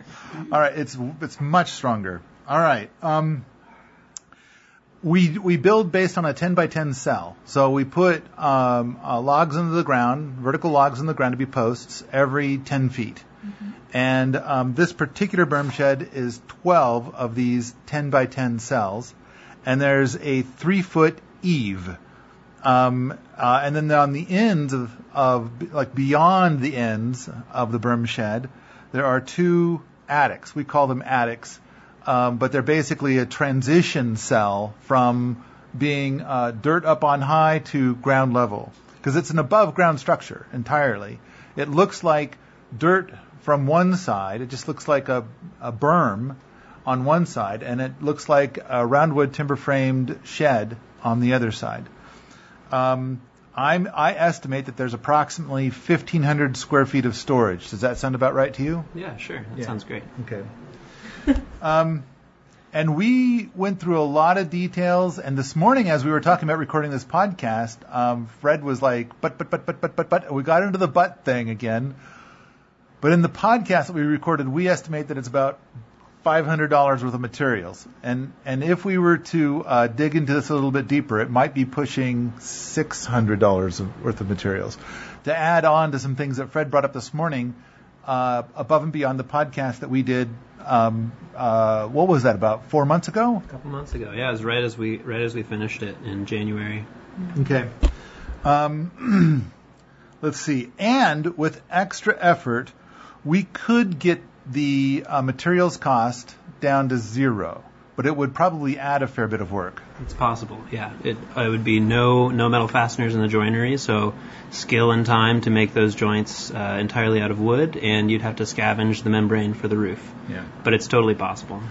Speaker 6: All right, it's it's much stronger. All right. Um, we we build based on a 10 by 10 cell. So we put um, uh, logs into the ground, vertical logs in the ground to be posts every 10 feet. And um, this particular berm shed is 12 of these 10 by 10 cells, and there's a three foot eave. Um, uh, and then on the ends of, of, like beyond the ends of the berm shed, there are two attics. We call them attics, um, but they're basically a transition cell from being uh, dirt up on high to ground level because it's an above ground structure entirely. It looks like dirt from one side. It just looks like a, a berm on one side, and it looks like a roundwood timber framed shed on the other side. Um, I'm, I estimate that there's approximately 1,500 square feet of storage. Does that sound about right to you?
Speaker 7: Yeah, sure. That
Speaker 6: Yeah.
Speaker 7: sounds great.
Speaker 6: Okay. um, and we went through a lot of details. And this morning, as we were talking about recording this podcast, um, Fred was like, "But, but, but, but, but, but, but." We got into the "but" thing again. But in the podcast that we recorded, we estimate that it's about $500 worth of materials. And and if we were to uh, dig into this a little bit deeper, it might be pushing $600 of- worth of materials. To add on to some things that Fred brought up this morning, uh, above and beyond the podcast that we did, um, uh, what was that about four months ago?
Speaker 7: A couple months ago. Yeah, it was right as we right as we finished it in January.
Speaker 6: Okay. Um, let's see. And with extra effort, we could get the uh, materials cost down to zero, but it would probably add a fair bit of work.
Speaker 7: It's possible. Yeah, it, it would be no no metal fasteners in the joinery, so skill and time to make those joints uh, entirely out of wood, and you'd have to scavenge the membrane for the roof.
Speaker 6: Yeah.
Speaker 7: But it's totally possible.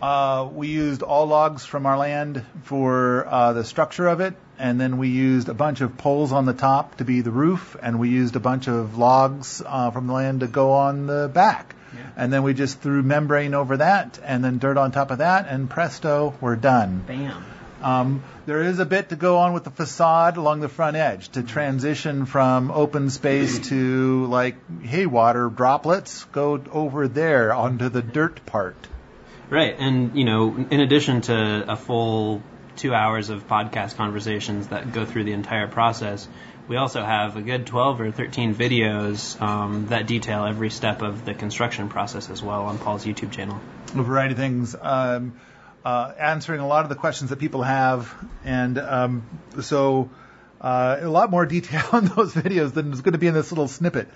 Speaker 6: Uh, we used all logs from our land for uh, the structure of it, and then we used a bunch of poles on the top to be the roof, and we used a bunch of logs uh, from the land to go on the back. And then we just threw membrane over that, and then dirt on top of that, and presto, we're done.
Speaker 7: Bam.
Speaker 6: Um, there is a bit to go on with the facade along the front edge to transition from open space to like, hey, water droplets, go over there onto the dirt part.
Speaker 7: Right, and you know, in addition to a full two hours of podcast conversations that go through the entire process, we also have a good 12 or 13 videos um, that detail every step of the construction process as well on Paul's YouTube channel.
Speaker 6: a variety of things, um, uh, answering a lot of the questions that people have, and um, so uh, a lot more detail on those videos than is going to be in this little snippet.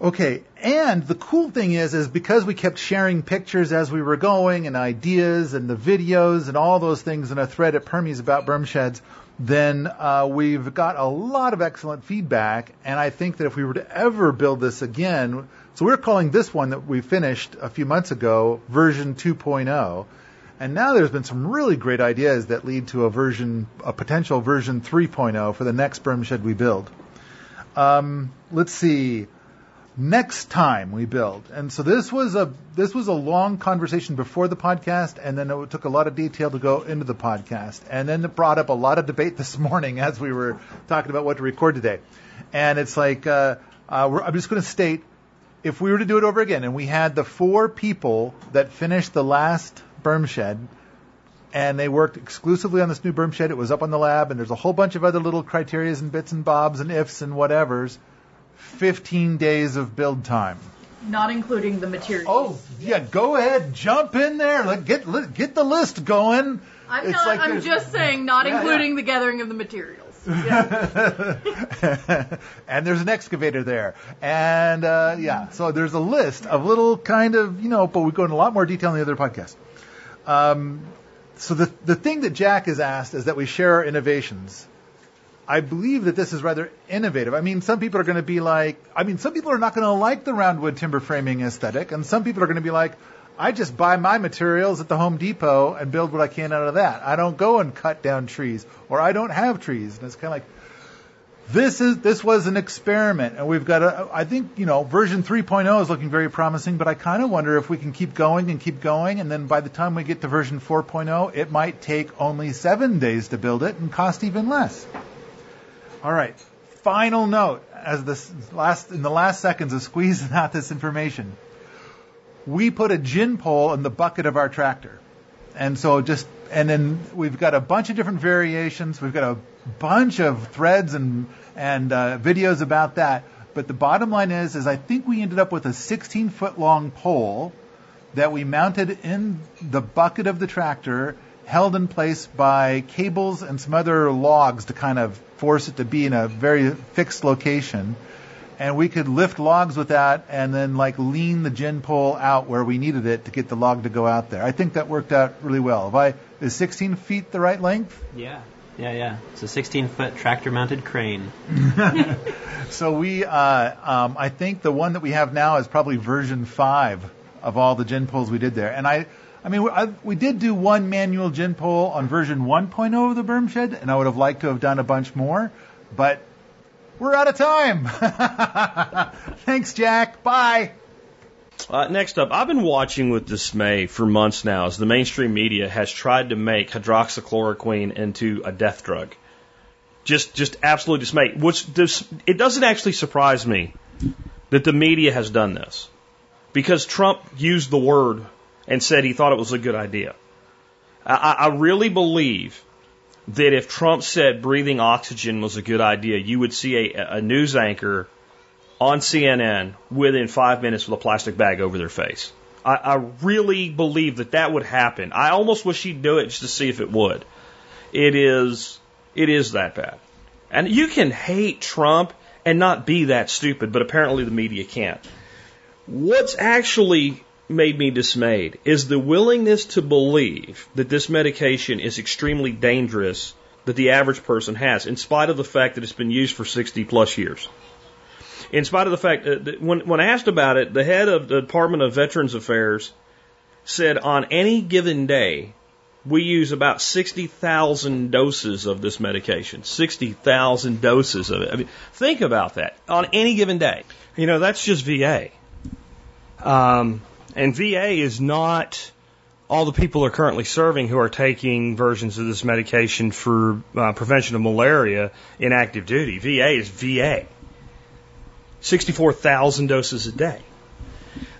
Speaker 6: Okay, and the cool thing is, is because we kept sharing pictures as we were going and ideas and the videos and all those things in a thread at Permies about berm sheds, then uh, we've got a lot of excellent feedback. And I think that if we were to ever build this again, so we're calling this one that we finished a few months ago version 2.0. And now there's been some really great ideas that lead to a version, a potential version 3.0 for the next berm shed we build. Um, let's see. Next time we build, and so this was a this was a long conversation before the podcast, and then it took a lot of detail to go into the podcast, and then it brought up a lot of debate this morning as we were talking about what to record today. And it's like uh, uh, I'm just going to state if we were to do it over again, and we had the four people that finished the last berm shed, and they worked exclusively on this new berm shed. It was up on the lab, and there's a whole bunch of other little criterias and bits and bobs and ifs and whatevers. 15 days of build time.
Speaker 8: Not including the materials.
Speaker 6: Oh, yeah, go ahead, jump in there. Let, get let, get the list going.
Speaker 8: I'm
Speaker 6: It's
Speaker 8: not.
Speaker 6: like
Speaker 8: I'm just saying, not
Speaker 6: Yeah,
Speaker 8: including the gathering of the materials. Yeah.
Speaker 6: and there's an excavator there. And uh, yeah, so there's a list of little kind of, you know, but we go into a lot more detail in the other podcast. Um, so the the thing that Jack has asked is that we share our innovations. I believe that this is rather innovative. I mean, some people are going to be like, I mean, some people are not going to like the roundwood timber framing aesthetic, and some people are going to be like, I just buy my materials at the Home Depot and build what I can out of that. I don't go and cut down trees, or I don't have trees. And it's kind of like, this is this was an experiment, and we've got a. I think you know version 3.0 is looking very promising, but I kind of wonder if we can keep going and keep going, and then by the time we get to version 4.0, it might take only seven days to build it and cost even less. All right, final note as this last in the last seconds of squeezing out this information. We put a gin pole in the bucket of our tractor. And so just, and then we've got a bunch of different variations. We've got a bunch of threads and, and uh, videos about that. But the bottom line is, is I think we ended up with a 16 foot long pole that we mounted in the bucket of the tractor, held in place by cables and some other logs to kind of force it to be in a very fixed location. And we could lift logs with that and then like lean the gin pole out where we needed it to get the log to go out there. I think that worked out really well. If I, is 16 feet the right length?
Speaker 7: Yeah, yeah, yeah. It's a 16 foot tractor mounted crane.
Speaker 6: So we, uh, um, I think the one that we have now is probably version five of all the gin poles we did there. And I, I mean, I, we did do one manual gin pole on version 1.0 of the berm shed, and I would have liked to have done a bunch more, but we're out of time. Thanks, Jack. Bye.
Speaker 2: Uh, next up, I've been watching with dismay for months now as the mainstream media has tried to make hydroxychloroquine into a death drug. Just, just absolute dismay. Which does, it doesn't actually surprise me that the media has done this because Trump used the word and said he thought it was a good idea. I, I really believe that if Trump said breathing oxygen was a good idea, you would see a, a news anchor on CNN within five minutes with a plastic bag over their face. I, I really believe that that would happen. I almost wish he'd do it just to see if it would. It is, it is that bad. And you can hate Trump and not be that stupid, but apparently the media can't. What's actually made me dismayed is the willingness to believe that this medication is extremely dangerous that the average person has, in spite of the fact that it's been used for 60 plus years. In spite of the fact that when, when asked about it, the head of the Department of Veterans Affairs said on any given day, we use about 60,000 doses of this medication. 60,000 doses of it. I mean, think about that. On any given day. You know, that's just VA. Um, and VA is not all the people are currently serving who are taking versions of this medication for uh, prevention of malaria in active duty. VA is VA. 64,000 doses a day.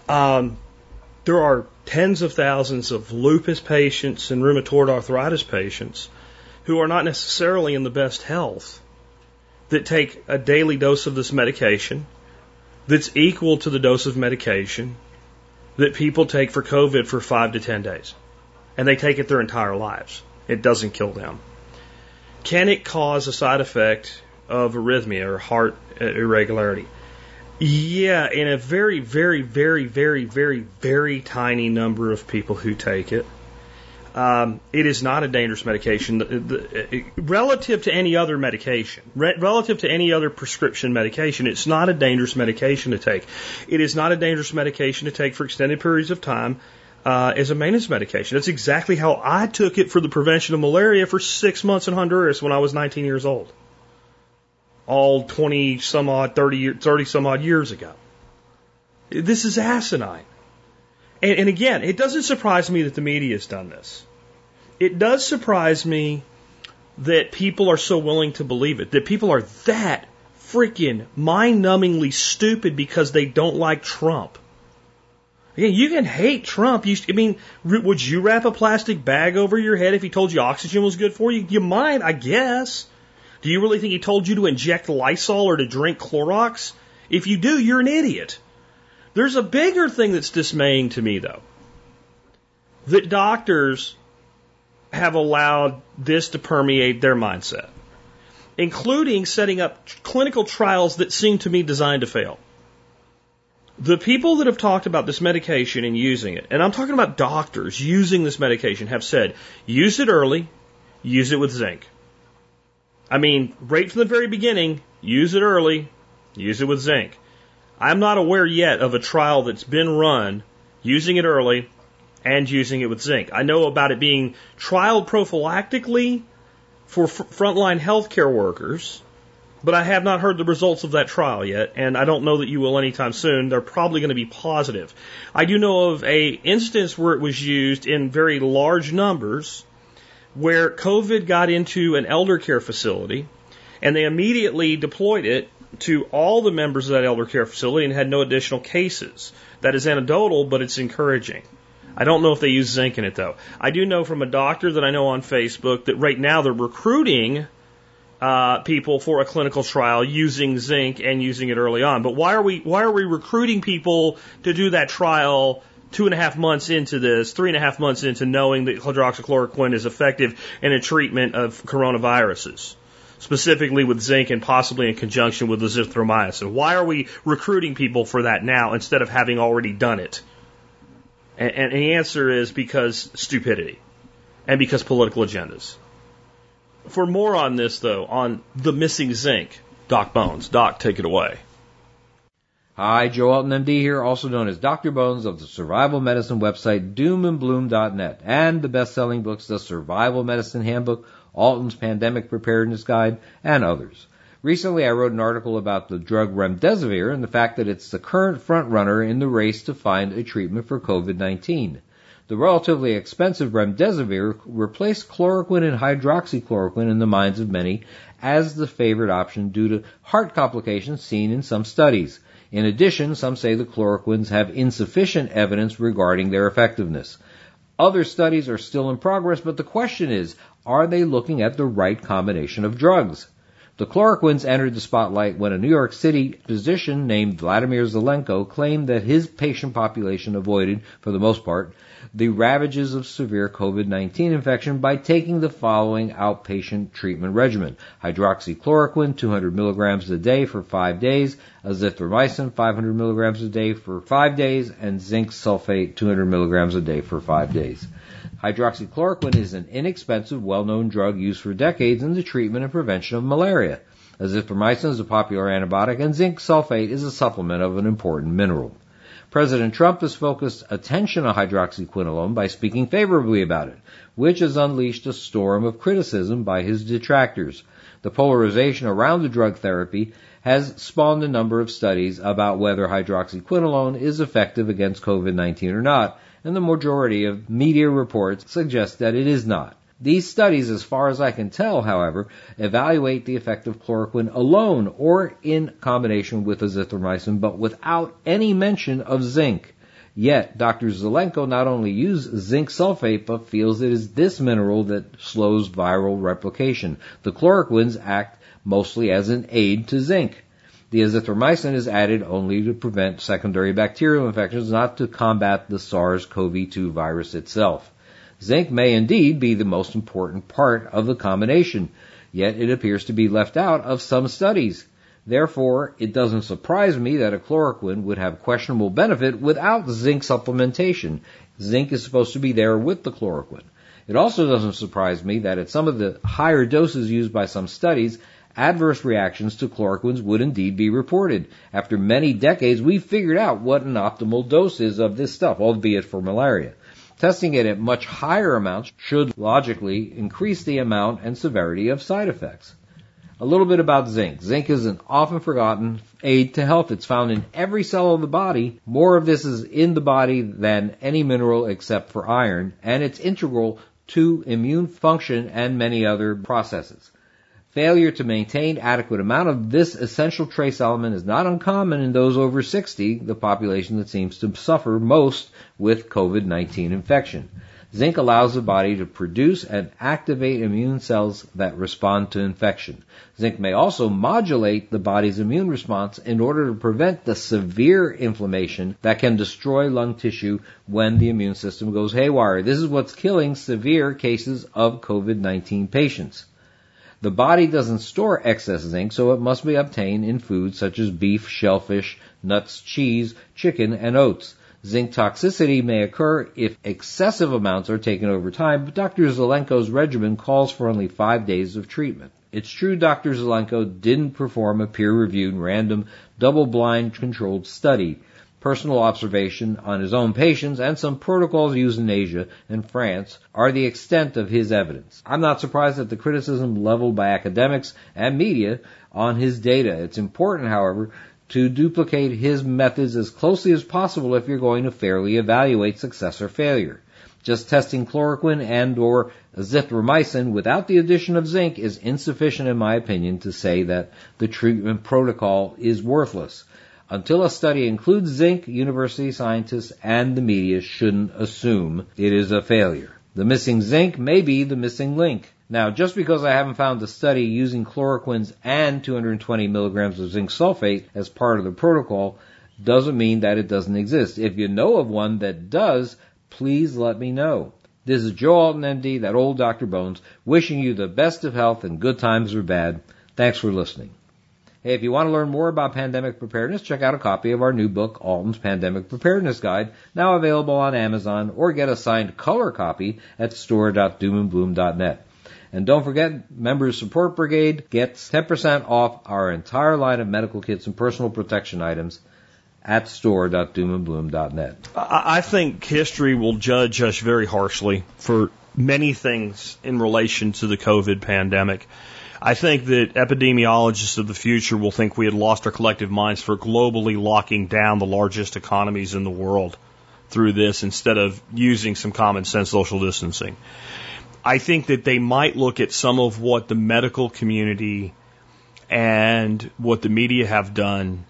Speaker 2: Um, there are tens of thousands of lupus patients and rheumatoid arthritis patients who are not necessarily in the best health that take a daily dose of this medication that's equal to the dose of medication that people take for COVID for five to ten days. And they take it their entire lives. It doesn't kill them. Can it cause a side effect of arrhythmia or heart uh, irregularity? Yeah, in a very, very, very, very, very, very tiny number of people who take it. Um, it is not a dangerous medication. The, the, relative to any other medication, re, relative to any other prescription medication, it's not a dangerous medication to take. It is not a dangerous medication to take for extended periods of time uh, as a maintenance medication. That's exactly how I took it for the prevention of malaria for six months in Honduras when I was 19 years old. All 20 some odd, 30, 30 some odd years ago. This is asinine. And, and again, it doesn't surprise me that the media has done this. It does surprise me that people are so willing to believe it, that people are that freaking mind numbingly stupid because they don't like Trump. Again, you can hate Trump. You, I mean, would you wrap a plastic bag over your head if he told you oxygen was good for you? You might, I guess. Do you really think he told you to inject Lysol or to drink Clorox? If you do, you're an idiot. There's a bigger thing that's dismaying to me, though. That doctors have allowed this to permeate their mindset, including setting up clinical trials that seem to me designed to fail. The people that have talked about this medication and using it, and I'm talking about doctors using this medication, have said use it early, use it with zinc. I mean, right from the very beginning, use it early, use it with zinc. I'm not aware yet of a trial that's been run using it early and using it with zinc. I know about it being trialed prophylactically for f- frontline healthcare workers, but I have not heard the results of that trial yet, and I don't know that you will anytime soon. They're probably going to be positive. I do know of a instance where it was used in very large numbers, where COVID got into an elder care facility, and they immediately deployed it to all the members of that elder care facility and had no additional cases. That is anecdotal, but it's encouraging. I don't know if they use zinc in it though. I do know from a doctor that I know on Facebook that right now they're recruiting uh, people for a clinical trial using zinc and using it early on. But why are we why are we recruiting people to do that trial two and a half months into this, three and a half months into knowing that hydroxychloroquine is effective in a treatment of coronaviruses? Specifically with zinc and possibly in conjunction with azithromycin? Why are we recruiting people for that now instead of having already done it? And, and the answer is because stupidity and because political agendas. For more on this, though, on the missing zinc, Doc Bones. Doc, take it away.
Speaker 9: Hi, Joe Alton MD here, also known as Dr. Bones of the survival medicine website doomandbloom.net and the best-selling books The Survival Medicine Handbook, Alton's Pandemic Preparedness Guide, and others. Recently, I wrote an article about the drug remdesivir and the fact that it's the current frontrunner in the race to find a treatment for COVID-19. The relatively expensive remdesivir replaced chloroquine and hydroxychloroquine in the minds of many as the favored option due to heart complications seen in some studies. In addition, some say the chloroquines have insufficient evidence regarding their effectiveness. Other studies are still in progress, but the question is, are they looking at the right combination of drugs? The chloroquines entered the spotlight when a New York City physician named Vladimir Zelenko claimed that his patient population avoided, for the most part, the ravages of severe COVID-19 infection by taking the following outpatient treatment regimen. Hydroxychloroquine, 200 milligrams a day for five days, azithromycin, 500 milligrams a day for five days, and zinc sulfate, 200 milligrams a day for five days. Hydroxychloroquine is an inexpensive, well-known drug used for decades in the treatment and prevention of malaria. Azithromycin is a popular antibiotic, and zinc sulfate is a supplement of an important mineral. President Trump has focused attention on hydroxyquinolone by speaking favorably about it, which has unleashed a storm of criticism by his detractors. The polarization around the drug therapy has spawned a number of studies about whether hydroxyquinolone is effective against COVID-19 or not, and the majority of media reports suggest that it is not. These studies, as far as I can tell, however, evaluate the effect of chloroquine alone or in combination with azithromycin, but without any mention of zinc. Yet, Dr. Zelenko not only used zinc sulfate, but feels it is this mineral that slows viral replication. The chloroquines act mostly as an aid to zinc. The azithromycin is added only to prevent secondary bacterial infections, not to combat the SARS-CoV-2 virus itself. Zinc may indeed be the most important part of the combination, yet it appears to be left out of some studies. Therefore, it doesn't surprise me that a chloroquine would have questionable benefit without zinc supplementation. Zinc is supposed to be there with the chloroquine. It also doesn't surprise me that at some of the higher doses used by some studies, adverse reactions to chloroquines would indeed be reported. After many decades, we've figured out what an optimal dose is of this stuff, albeit for malaria. Testing it at much higher amounts should logically increase the amount and severity of side effects. A little bit about zinc. Zinc is an often forgotten aid to health. It's found in every cell of the body. More of this is in the body than any mineral except for iron, and it's integral to immune function and many other processes. Failure to maintain adequate amount of this essential trace element is not uncommon in those over 60, the population that seems to suffer most with COVID-19 infection. Zinc allows the body to produce and activate immune cells that respond to infection. Zinc may also modulate the body's immune response in order to prevent the severe inflammation that can destroy lung tissue when the immune system goes haywire. This is what's killing severe cases of COVID-19 patients. The body doesn't store excess zinc, so it must be obtained in foods such as beef, shellfish, nuts, cheese, chicken, and oats. Zinc toxicity may occur if excessive amounts are taken over time, but Dr. Zelenko's regimen calls for only five days of treatment. It's true Dr. Zelenko didn't perform a peer-reviewed, random, double-blind controlled study. Personal observation on his own patients and some protocols used in Asia and France are the extent of his evidence. I'm not surprised at the criticism leveled by academics and media on his data. It's important, however, to duplicate his methods as closely as possible if you're going to fairly evaluate success or failure. Just testing chloroquine and or azithromycin without the addition of zinc is insufficient in my opinion to say that the treatment protocol is worthless. Until a study includes zinc, university scientists and the media shouldn't assume it is a failure. The missing zinc may be the missing link. Now, just because I haven't found a study using chloroquines and 220 milligrams of zinc sulfate as part of the protocol doesn't mean that it doesn't exist. If you know of one that does, please let me know. This is Joe Alton, MD, that old Dr. Bones, wishing you the best of health in good times or bad. Thanks for listening. Hey, if you want to learn more about pandemic preparedness, check out a copy of our new book, Alton's Pandemic Preparedness Guide, now available on Amazon, or get a signed color copy at store.doomandbloom.net. And don't forget, Members Support Brigade gets 10% off our entire line of medical kits and personal protection items at store.doomandbloom.net.
Speaker 2: I I think history will judge us very harshly for many things in relation to the COVID pandemic. I think that epidemiologists of the future will think we had lost our collective minds for globally locking down the largest economies in the world through this instead of using some common sense social distancing. I think that they might look at some of what the medical community and what the media have done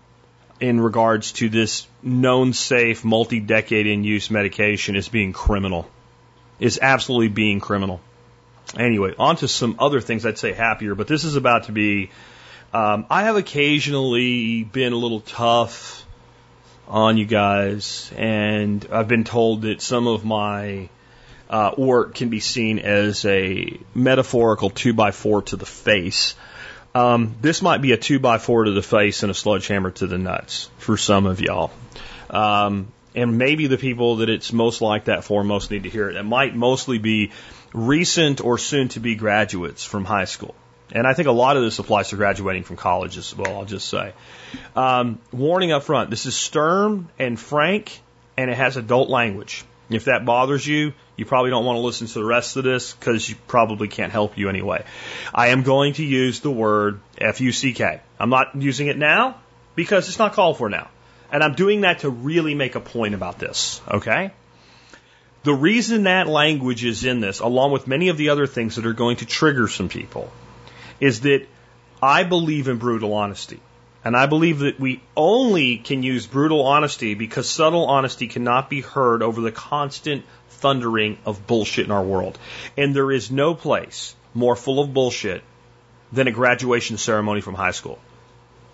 Speaker 2: in regards to this known safe, multi decade in use medication as being criminal. Is absolutely being criminal. Anyway, on to some other things I'd say happier, but this is about to be. Um, I have occasionally been a little tough on you guys, and I've been told that some of my uh, work can be seen as a metaphorical two by four to the face. Um, this might be a two by four to the face and a sledgehammer to the nuts for some of y'all. Um, and maybe the people that it's most like that for most need to hear it. It might mostly be recent or soon to be graduates from high school. And I think a lot of this applies to graduating from college as well, I'll just say. Um, warning up front this is stern and frank, and it has adult language. If that bothers you, you probably don't want to listen to the rest of this because you probably can't help you anyway. I am going to use the word F U C K. I'm not using it now because it's not called for now. And I'm doing that to really make a point about this, okay? The reason that language is in this, along with many of the other things that are going to trigger some people, is that I believe in brutal honesty. And I believe that we only can use brutal honesty because subtle honesty cannot be heard over the constant thundering of bullshit in our world. And there is no place more full of bullshit than a graduation ceremony from high school.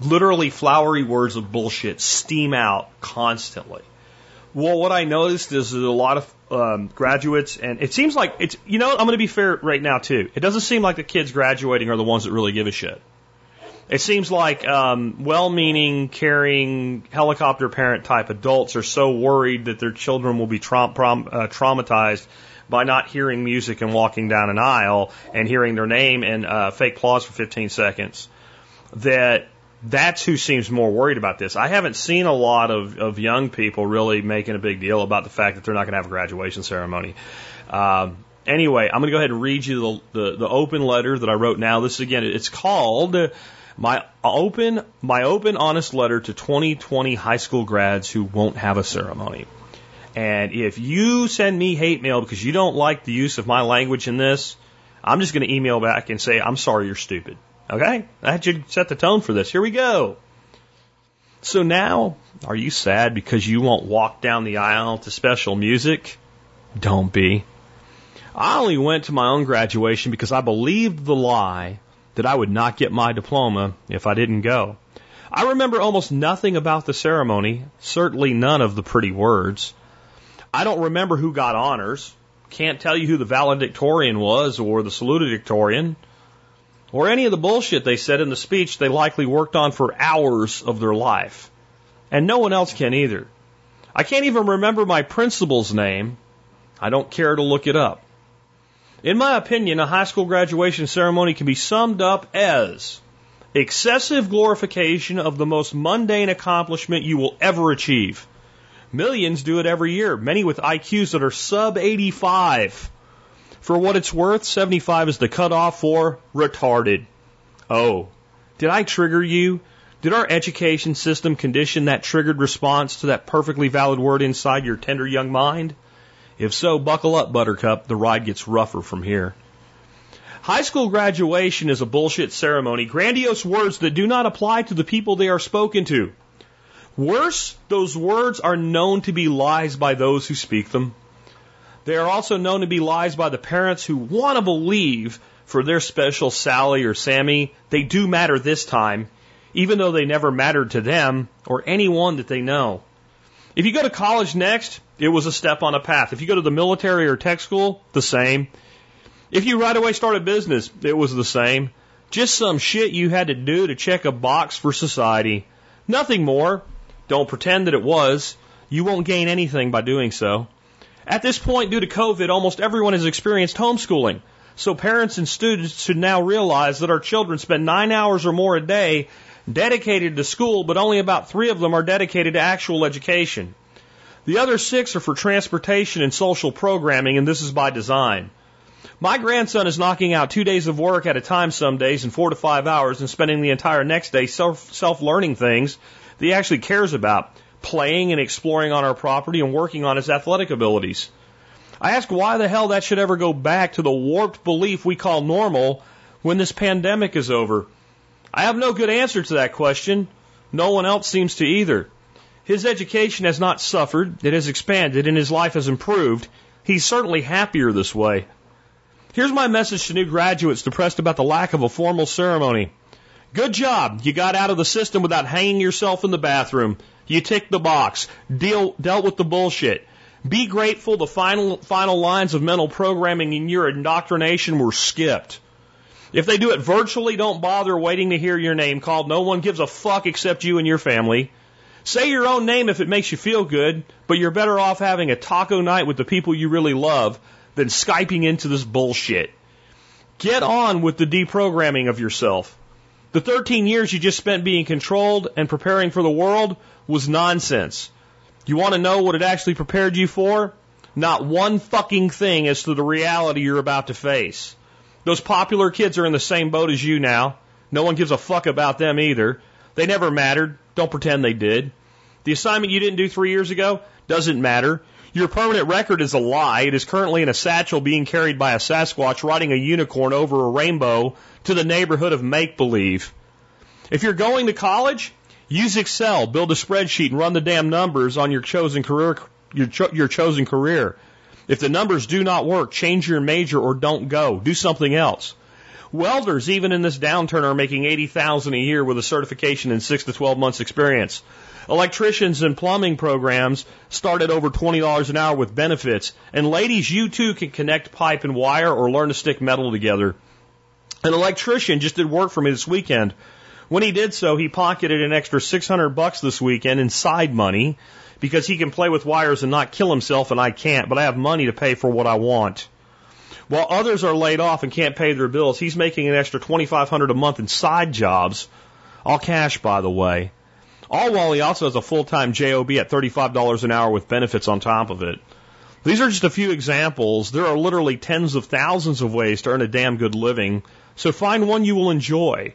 Speaker 2: Literally flowery words of bullshit steam out constantly. Well, what I noticed is that a lot of um, graduates, and it seems like it's, you know, I'm going to be fair right now too. It doesn't seem like the kids graduating are the ones that really give a shit. It seems like um, well-meaning, caring, helicopter parent type adults are so worried that their children will be tra- uh, traumatized by not hearing music and walking down an aisle and hearing their name and uh, fake applause for 15 seconds that that's who seems more worried about this. I haven't seen a lot of, of young people really making a big deal about the fact that they're not going to have a graduation ceremony. Um, anyway, I'm going to go ahead and read you the, the, the open letter that I wrote now. This again, it's called my open, my open, honest letter to 2020 high school grads who won't have a ceremony. And if you send me hate mail because you don't like the use of my language in this, I'm just going to email back and say, I'm sorry you're stupid. Okay? That should set the tone for this. Here we go. So now, are you sad because you won't walk down the aisle to special music? Don't be. I only went to my own graduation because I believed the lie that I would not get my diploma if I didn't go. I remember almost nothing about the ceremony, certainly none of the pretty words. I don't remember who got honors, can't tell you who the valedictorian was or the salutatorian or any of the bullshit they said in the speech they likely worked on for hours of their life. And no one else can either. I can't even remember my principal's name. I don't care to look it up. In my opinion, a high school graduation ceremony can be summed up as excessive glorification of the most mundane accomplishment you will ever achieve. Millions do it every year, many with IQs that are sub 85. For what it's worth, 75 is the cutoff for retarded. Oh, did I trigger you? Did our education system condition that triggered response to that perfectly valid word inside your tender young mind? If so, buckle up, Buttercup. The ride gets rougher from here. High school graduation is a bullshit ceremony, grandiose words that do not apply to the people they are spoken to. Worse, those words are known to be lies by those who speak them. They are also known to be lies by the parents who want to believe for their special Sally or Sammy they do matter this time, even though they never mattered to them or anyone that they know. If you go to college next, it was a step on a path. If you go to the military or tech school, the same. If you right away start a business, it was the same. Just some shit you had to do to check a box for society. Nothing more. Don't pretend that it was. You won't gain anything by doing so. At this point, due to COVID, almost everyone has experienced homeschooling. So parents and students should now realize that our children spend nine hours or more a day dedicated to school, but only about three of them are dedicated to actual education. The other six are for transportation and social programming, and this is by design. My grandson is knocking out two days of work at a time some days in four to five hours and spending the entire next day self learning things that he actually cares about playing and exploring on our property and working on his athletic abilities. I ask why the hell that should ever go back to the warped belief we call normal when this pandemic is over. I have no good answer to that question. No one else seems to either. His education has not suffered, it has expanded, and his life has improved. He's certainly happier this way. Here's my message to new graduates depressed about the lack of a formal ceremony. Good job. You got out of the system without hanging yourself in the bathroom. You ticked the box. Deal, dealt with the bullshit. Be grateful the final, final lines of mental programming in your indoctrination were skipped. If they do it virtually, don't bother waiting to hear your name called. No one gives a fuck except you and your family. Say your own name if it makes you feel good, but you're better off having a taco night with the people you really love than Skyping into this bullshit. Get on with the deprogramming of yourself. The 13 years you just spent being controlled and preparing for the world was nonsense. You want to know what it actually prepared you for? Not one fucking thing as to the reality you're about to face. Those popular kids are in the same boat as you now. No one gives a fuck about them either. They never mattered. Don't pretend they did. The assignment you didn't do three years ago doesn't matter. Your permanent record is a lie. It is currently in a satchel being carried by a Sasquatch riding a unicorn over a rainbow to the neighborhood of make believe. If you're going to college, Use Excel, build a spreadsheet, and run the damn numbers on your chosen career. Your, cho- your chosen career. If the numbers do not work, change your major or don't go. Do something else. Welders, even in this downturn, are making eighty thousand a year with a certification and six to twelve months experience. Electricians and plumbing programs start at over twenty dollars an hour with benefits. And ladies, you too can connect pipe and wire or learn to stick metal together. An electrician just did work for me this weekend When he did so, he pocketed an extra 600 bucks this weekend in side money because he can play with wires and not kill himself and I can't, but I have money to pay for what I want. While others are laid off and can't pay their bills, he's making an extra 2500 a month in side jobs, all cash by the way. All while he also has a full-time JOB at $35 an hour with benefits on top of it. These are just a few examples. There are literally tens of thousands of ways to earn a damn good living, so find one you will enjoy.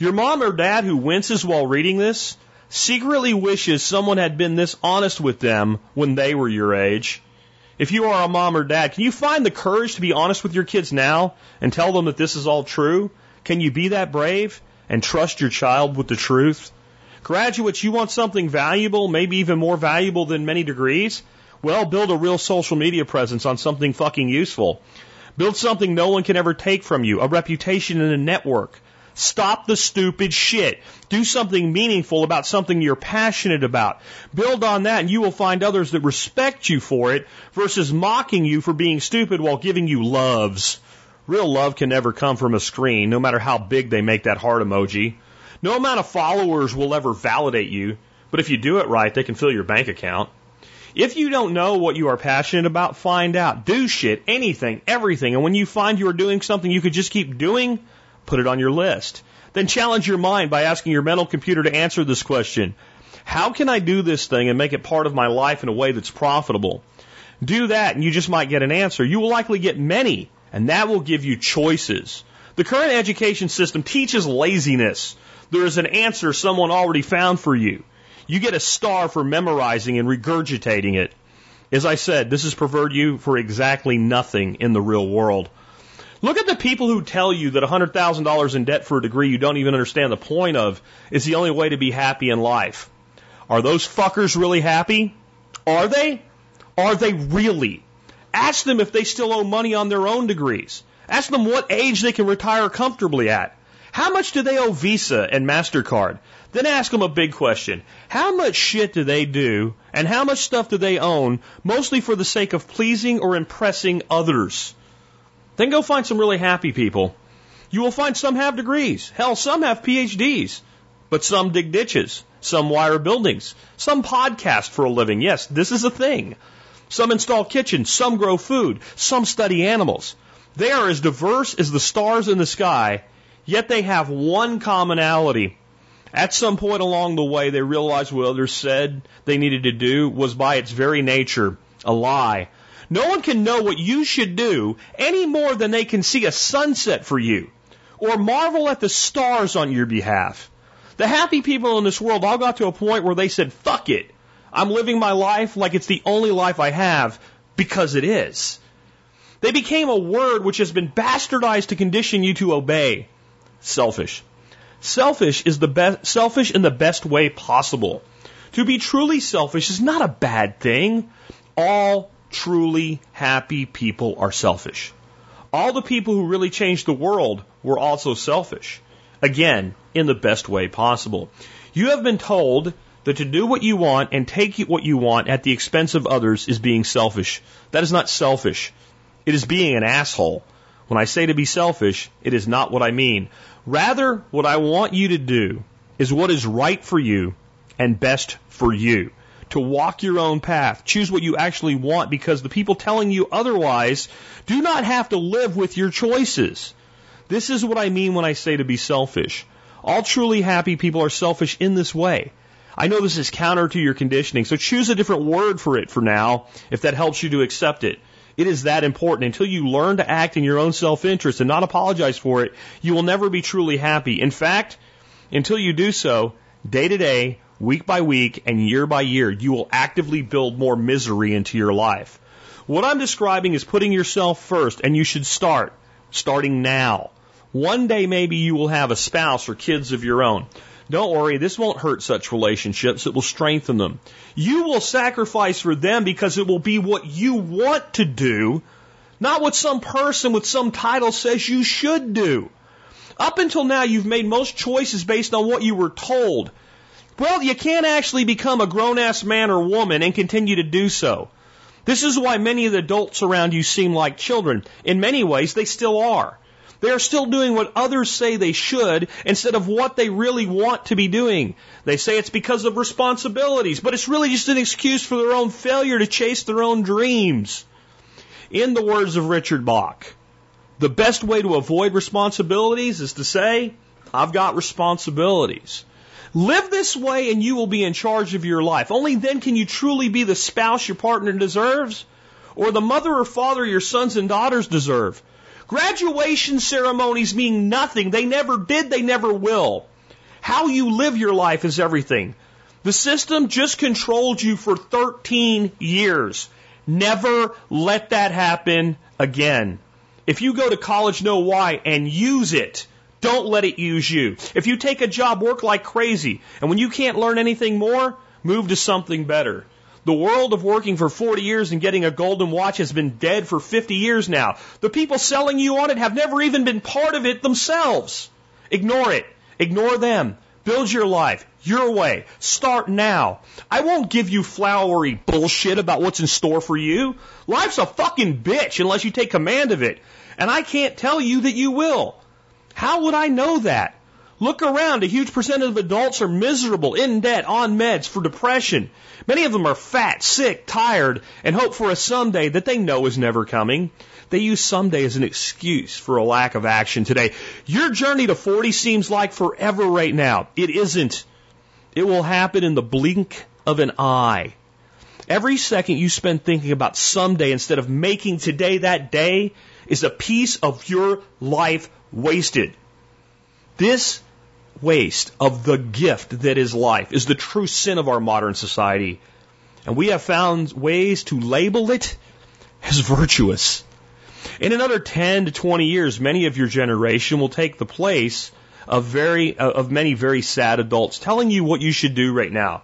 Speaker 2: Your mom or dad who winces while reading this secretly wishes someone had been this honest with them when they were your age. If you are a mom or dad, can you find the courage to be honest with your kids now and tell them that this is all true? Can you be that brave and trust your child with the truth? Graduates, you want something valuable, maybe even more valuable than many degrees? Well, build a real social media presence on something fucking useful. Build something no one can ever take from you, a reputation and a network. Stop the stupid shit. Do something meaningful about something you're passionate about. Build on that and you will find others that respect you for it versus mocking you for being stupid while giving you loves. Real love can never come from a screen, no matter how big they make that heart emoji. No amount of followers will ever validate you, but if you do it right, they can fill your bank account. If you don't know what you are passionate about, find out. Do shit, anything, everything. And when you find you are doing something you could just keep doing, put it on your list. Then challenge your mind by asking your mental computer to answer this question. How can I do this thing and make it part of my life in a way that's profitable? Do that and you just might get an answer. You will likely get many and that will give you choices. The current education system teaches laziness. There is an answer someone already found for you. You get a star for memorizing and regurgitating it. As I said, this has prepared you for exactly nothing in the real world. Look at the people who tell you that $100,000 in debt for a degree you don't even understand the point of is the only way to be happy in life. Are those fuckers really happy? Are they? Are they really? Ask them if they still owe money on their own degrees. Ask them what age they can retire comfortably at. How much do they owe Visa and MasterCard? Then ask them a big question. How much shit do they do and how much stuff do they own mostly for the sake of pleasing or impressing others? Then go find some really happy people. You will find some have degrees. Hell, some have PhDs. But some dig ditches. Some wire buildings. Some podcast for a living. Yes, this is a thing. Some install kitchens. Some grow food. Some study animals. They are as diverse as the stars in the sky, yet they have one commonality. At some point along the way, they realized what others said they needed to do was by its very nature a lie. No one can know what you should do any more than they can see a sunset for you or marvel at the stars on your behalf. The happy people in this world all got to a point where they said, fuck it. I'm living my life like it's the only life I have because it is. They became a word which has been bastardized to condition you to obey. Selfish. Selfish is the best, selfish in the best way possible. To be truly selfish is not a bad thing. All truly happy people are selfish. All the people who really changed the world were also selfish. Again, in the best way possible. You have been told that to do what you want and take what you want at the expense of others is being selfish. That is not selfish. It is being an asshole. When I say to be selfish, it is not what I mean. Rather, what I want you to do is what is right for you and best for you to walk your own path. Choose what you actually want because the people telling you otherwise do not have to live with your choices. This is what I mean when I say to be selfish. All truly happy people are selfish in this way. I know this is counter to your conditioning, so choose a different word for it for now if that helps you to accept it. It is that important. Until you learn to act in your own self-interest and not apologize for it, you will never be truly happy. In fact, until you do so, day to day, week by week and year by year, you will actively build more misery into your life. What I'm describing is putting yourself first, and you should start, starting now. One day maybe you will have a spouse or kids of your own. Don't worry, this won't hurt such relationships. It will strengthen them. You will sacrifice for them because it will be what you want to do, not what some person with some title says you should do. Up until now, you've made most choices based on what you were told. Well, you can't actually become a grown ass man or woman and continue to do so. This is why many of the adults around you seem like children. In many ways, they still are. They are still doing what others say they should instead of what they really want to be doing. They say it's because of responsibilities, but it's really just an excuse for their own failure to chase their own dreams. In the words of Richard Bach, the best way to avoid responsibilities is to say, I've got responsibilities. Live this way and you will be in charge of your life. Only then can you truly be the spouse your partner deserves or the mother or father your sons and daughters deserve. Graduation ceremonies mean nothing. They never did, they never will. How you live your life is everything. The system just controlled you for 13 years. Never let that happen again. If you go to college, know why and use it. Don't let it use you. If you take a job, work like crazy. And when you can't learn anything more, move to something better. The world of working for 40 years and getting a golden watch has been dead for 50 years now. The people selling you on it have never even been part of it themselves. Ignore it. Ignore them. Build your life your way. Start now. I won't give you flowery bullshit about what's in store for you. Life's a fucking bitch unless you take command of it. And I can't tell you that you will. How would I know that? Look around. A huge percentage of adults are miserable, in debt, on meds for depression. Many of them are fat, sick, tired, and hope for a someday that they know is never coming. They use someday as an excuse for a lack of action today. Your journey to 40 seems like forever right now. It isn't. It will happen in the blink of an eye. Every second you spend thinking about someday instead of making today that day is a piece of your life wasted. This waste of the gift that is life is the true sin of our modern society. And we have found ways to label it as virtuous. In another 10 to 20 years, many of your generation will take the place of very, uh, of many very sad adults telling you what you should do right now.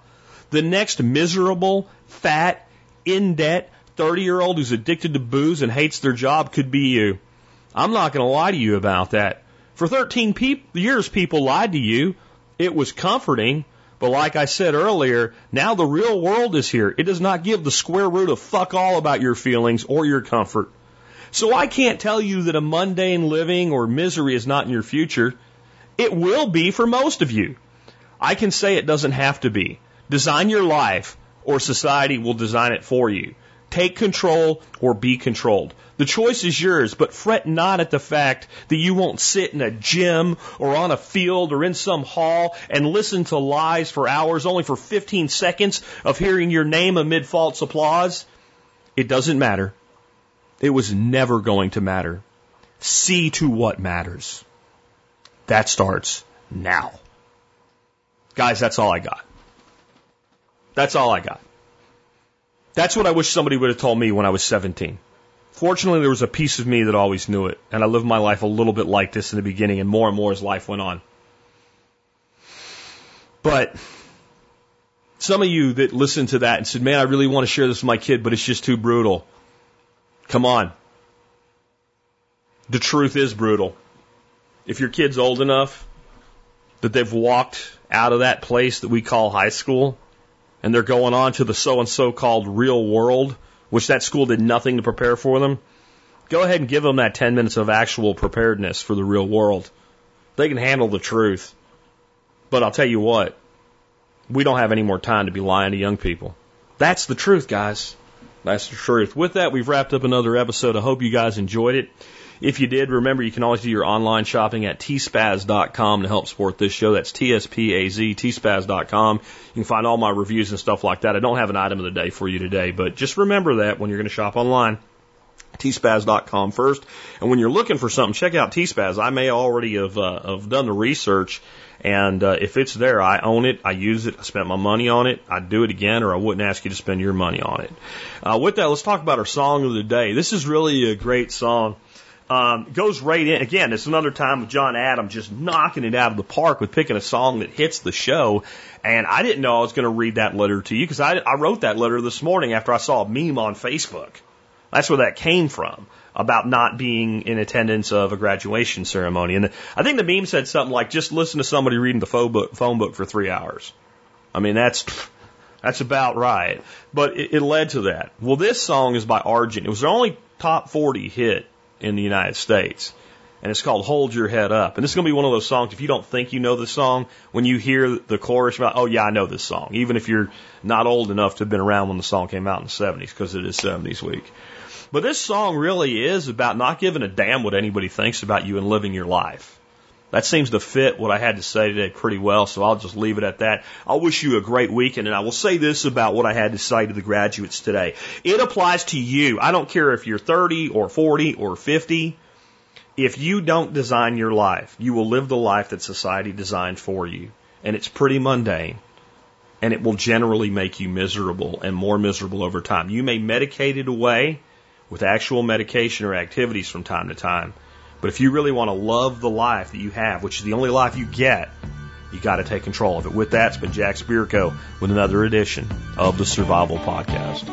Speaker 2: The next miserable, fat, in debt, 30 year old who's addicted to booze and hates their job could be you. I'm not going to lie to you about that. For 13 peop- years, people lied to you. It was comforting. But like I said earlier, now the real world is here. It does not give the square root of fuck all about your feelings or your comfort. So I can't tell you that a mundane living or misery is not in your future. It will be for most of you. I can say it doesn't have to be. Design your life or society will design it for you. Take control or be controlled. The choice is yours, but fret not at the fact that you won't sit in a gym or on a field or in some hall and listen to lies for hours only for 15 seconds of hearing your name amid false applause. It doesn't matter. It was never going to matter. See to what matters. That starts now. Guys, that's all I got. That's all I got. That's what I wish somebody would have told me when I was 17. Fortunately, there was a piece of me that always knew it, and I lived my life a little bit like this in the beginning, and more and more as life went on. But some of you that listened to that and said, Man, I really want to share this with my kid, but it's just too brutal. Come on. The truth is brutal. If your kid's old enough that they've walked out of that place that we call high school and they're going on to the so and so called real world, which that school did nothing to prepare for them, go ahead and give them that 10 minutes of actual preparedness for the real world. They can handle the truth. But I'll tell you what, we don't have any more time to be lying to young people. That's the truth, guys. That's the truth. With that, we've wrapped up another episode. I hope you guys enjoyed it. If you did, remember you can always do your online shopping at tspaz.com to help support this show. That's T-S-P-A-Z, tspaz.com. You can find all my reviews and stuff like that. I don't have an item of the day for you today, but just remember that when you're going to shop online. tspaz.com first. And when you're looking for something, check out tspaz. I may already have, uh, have done the research and uh, if it's there, I own it, I use it, I spent my money on it, I'd do it again, or I wouldn't ask you to spend your money on it. Uh, with that, let's talk about our song of the day. This is really a great song. Um, goes right in. Again, it's another time of John Adam just knocking it out of the park with picking a song that hits the show. And I didn't know I was going to read that letter to you because I, I wrote that letter this morning after I saw a meme on Facebook. That's where that came from about not being in attendance of a graduation ceremony. And I think the meme said something like, just listen to somebody reading the phone book, phone book for three hours. I mean, that's, that's about right. But it, it led to that. Well, this song is by Argent. It was their only top 40 hit in the United States. and it's called Hold Your Head Up. And this is going to be one of those songs, if you don't think you know the song, when you hear the chorus, about, oh yeah, I know this song, even if you're not old enough to have been around when the song came out in the 70s, because it is 70s week. But this song really is about not giving a damn what anybody thinks about you and living your life. That seems to fit what I had to say today pretty well, so I'll just leave it at that. I'll wish you a great weekend, and I will say this about what I had to say to the graduates today. It applies to you. I don't care if you're 30 or 40 or 50. If you don't design your life, you will live the life that society designed for you. And it's pretty mundane. And it will generally make you miserable and more miserable over time. You may medicate it away with actual medication or activities from time to time. But if you really want to love the life that you have, which is the only life you get, you got to take control of it. With that, it's been Jack Spirko with another edition of the Survival Podcast.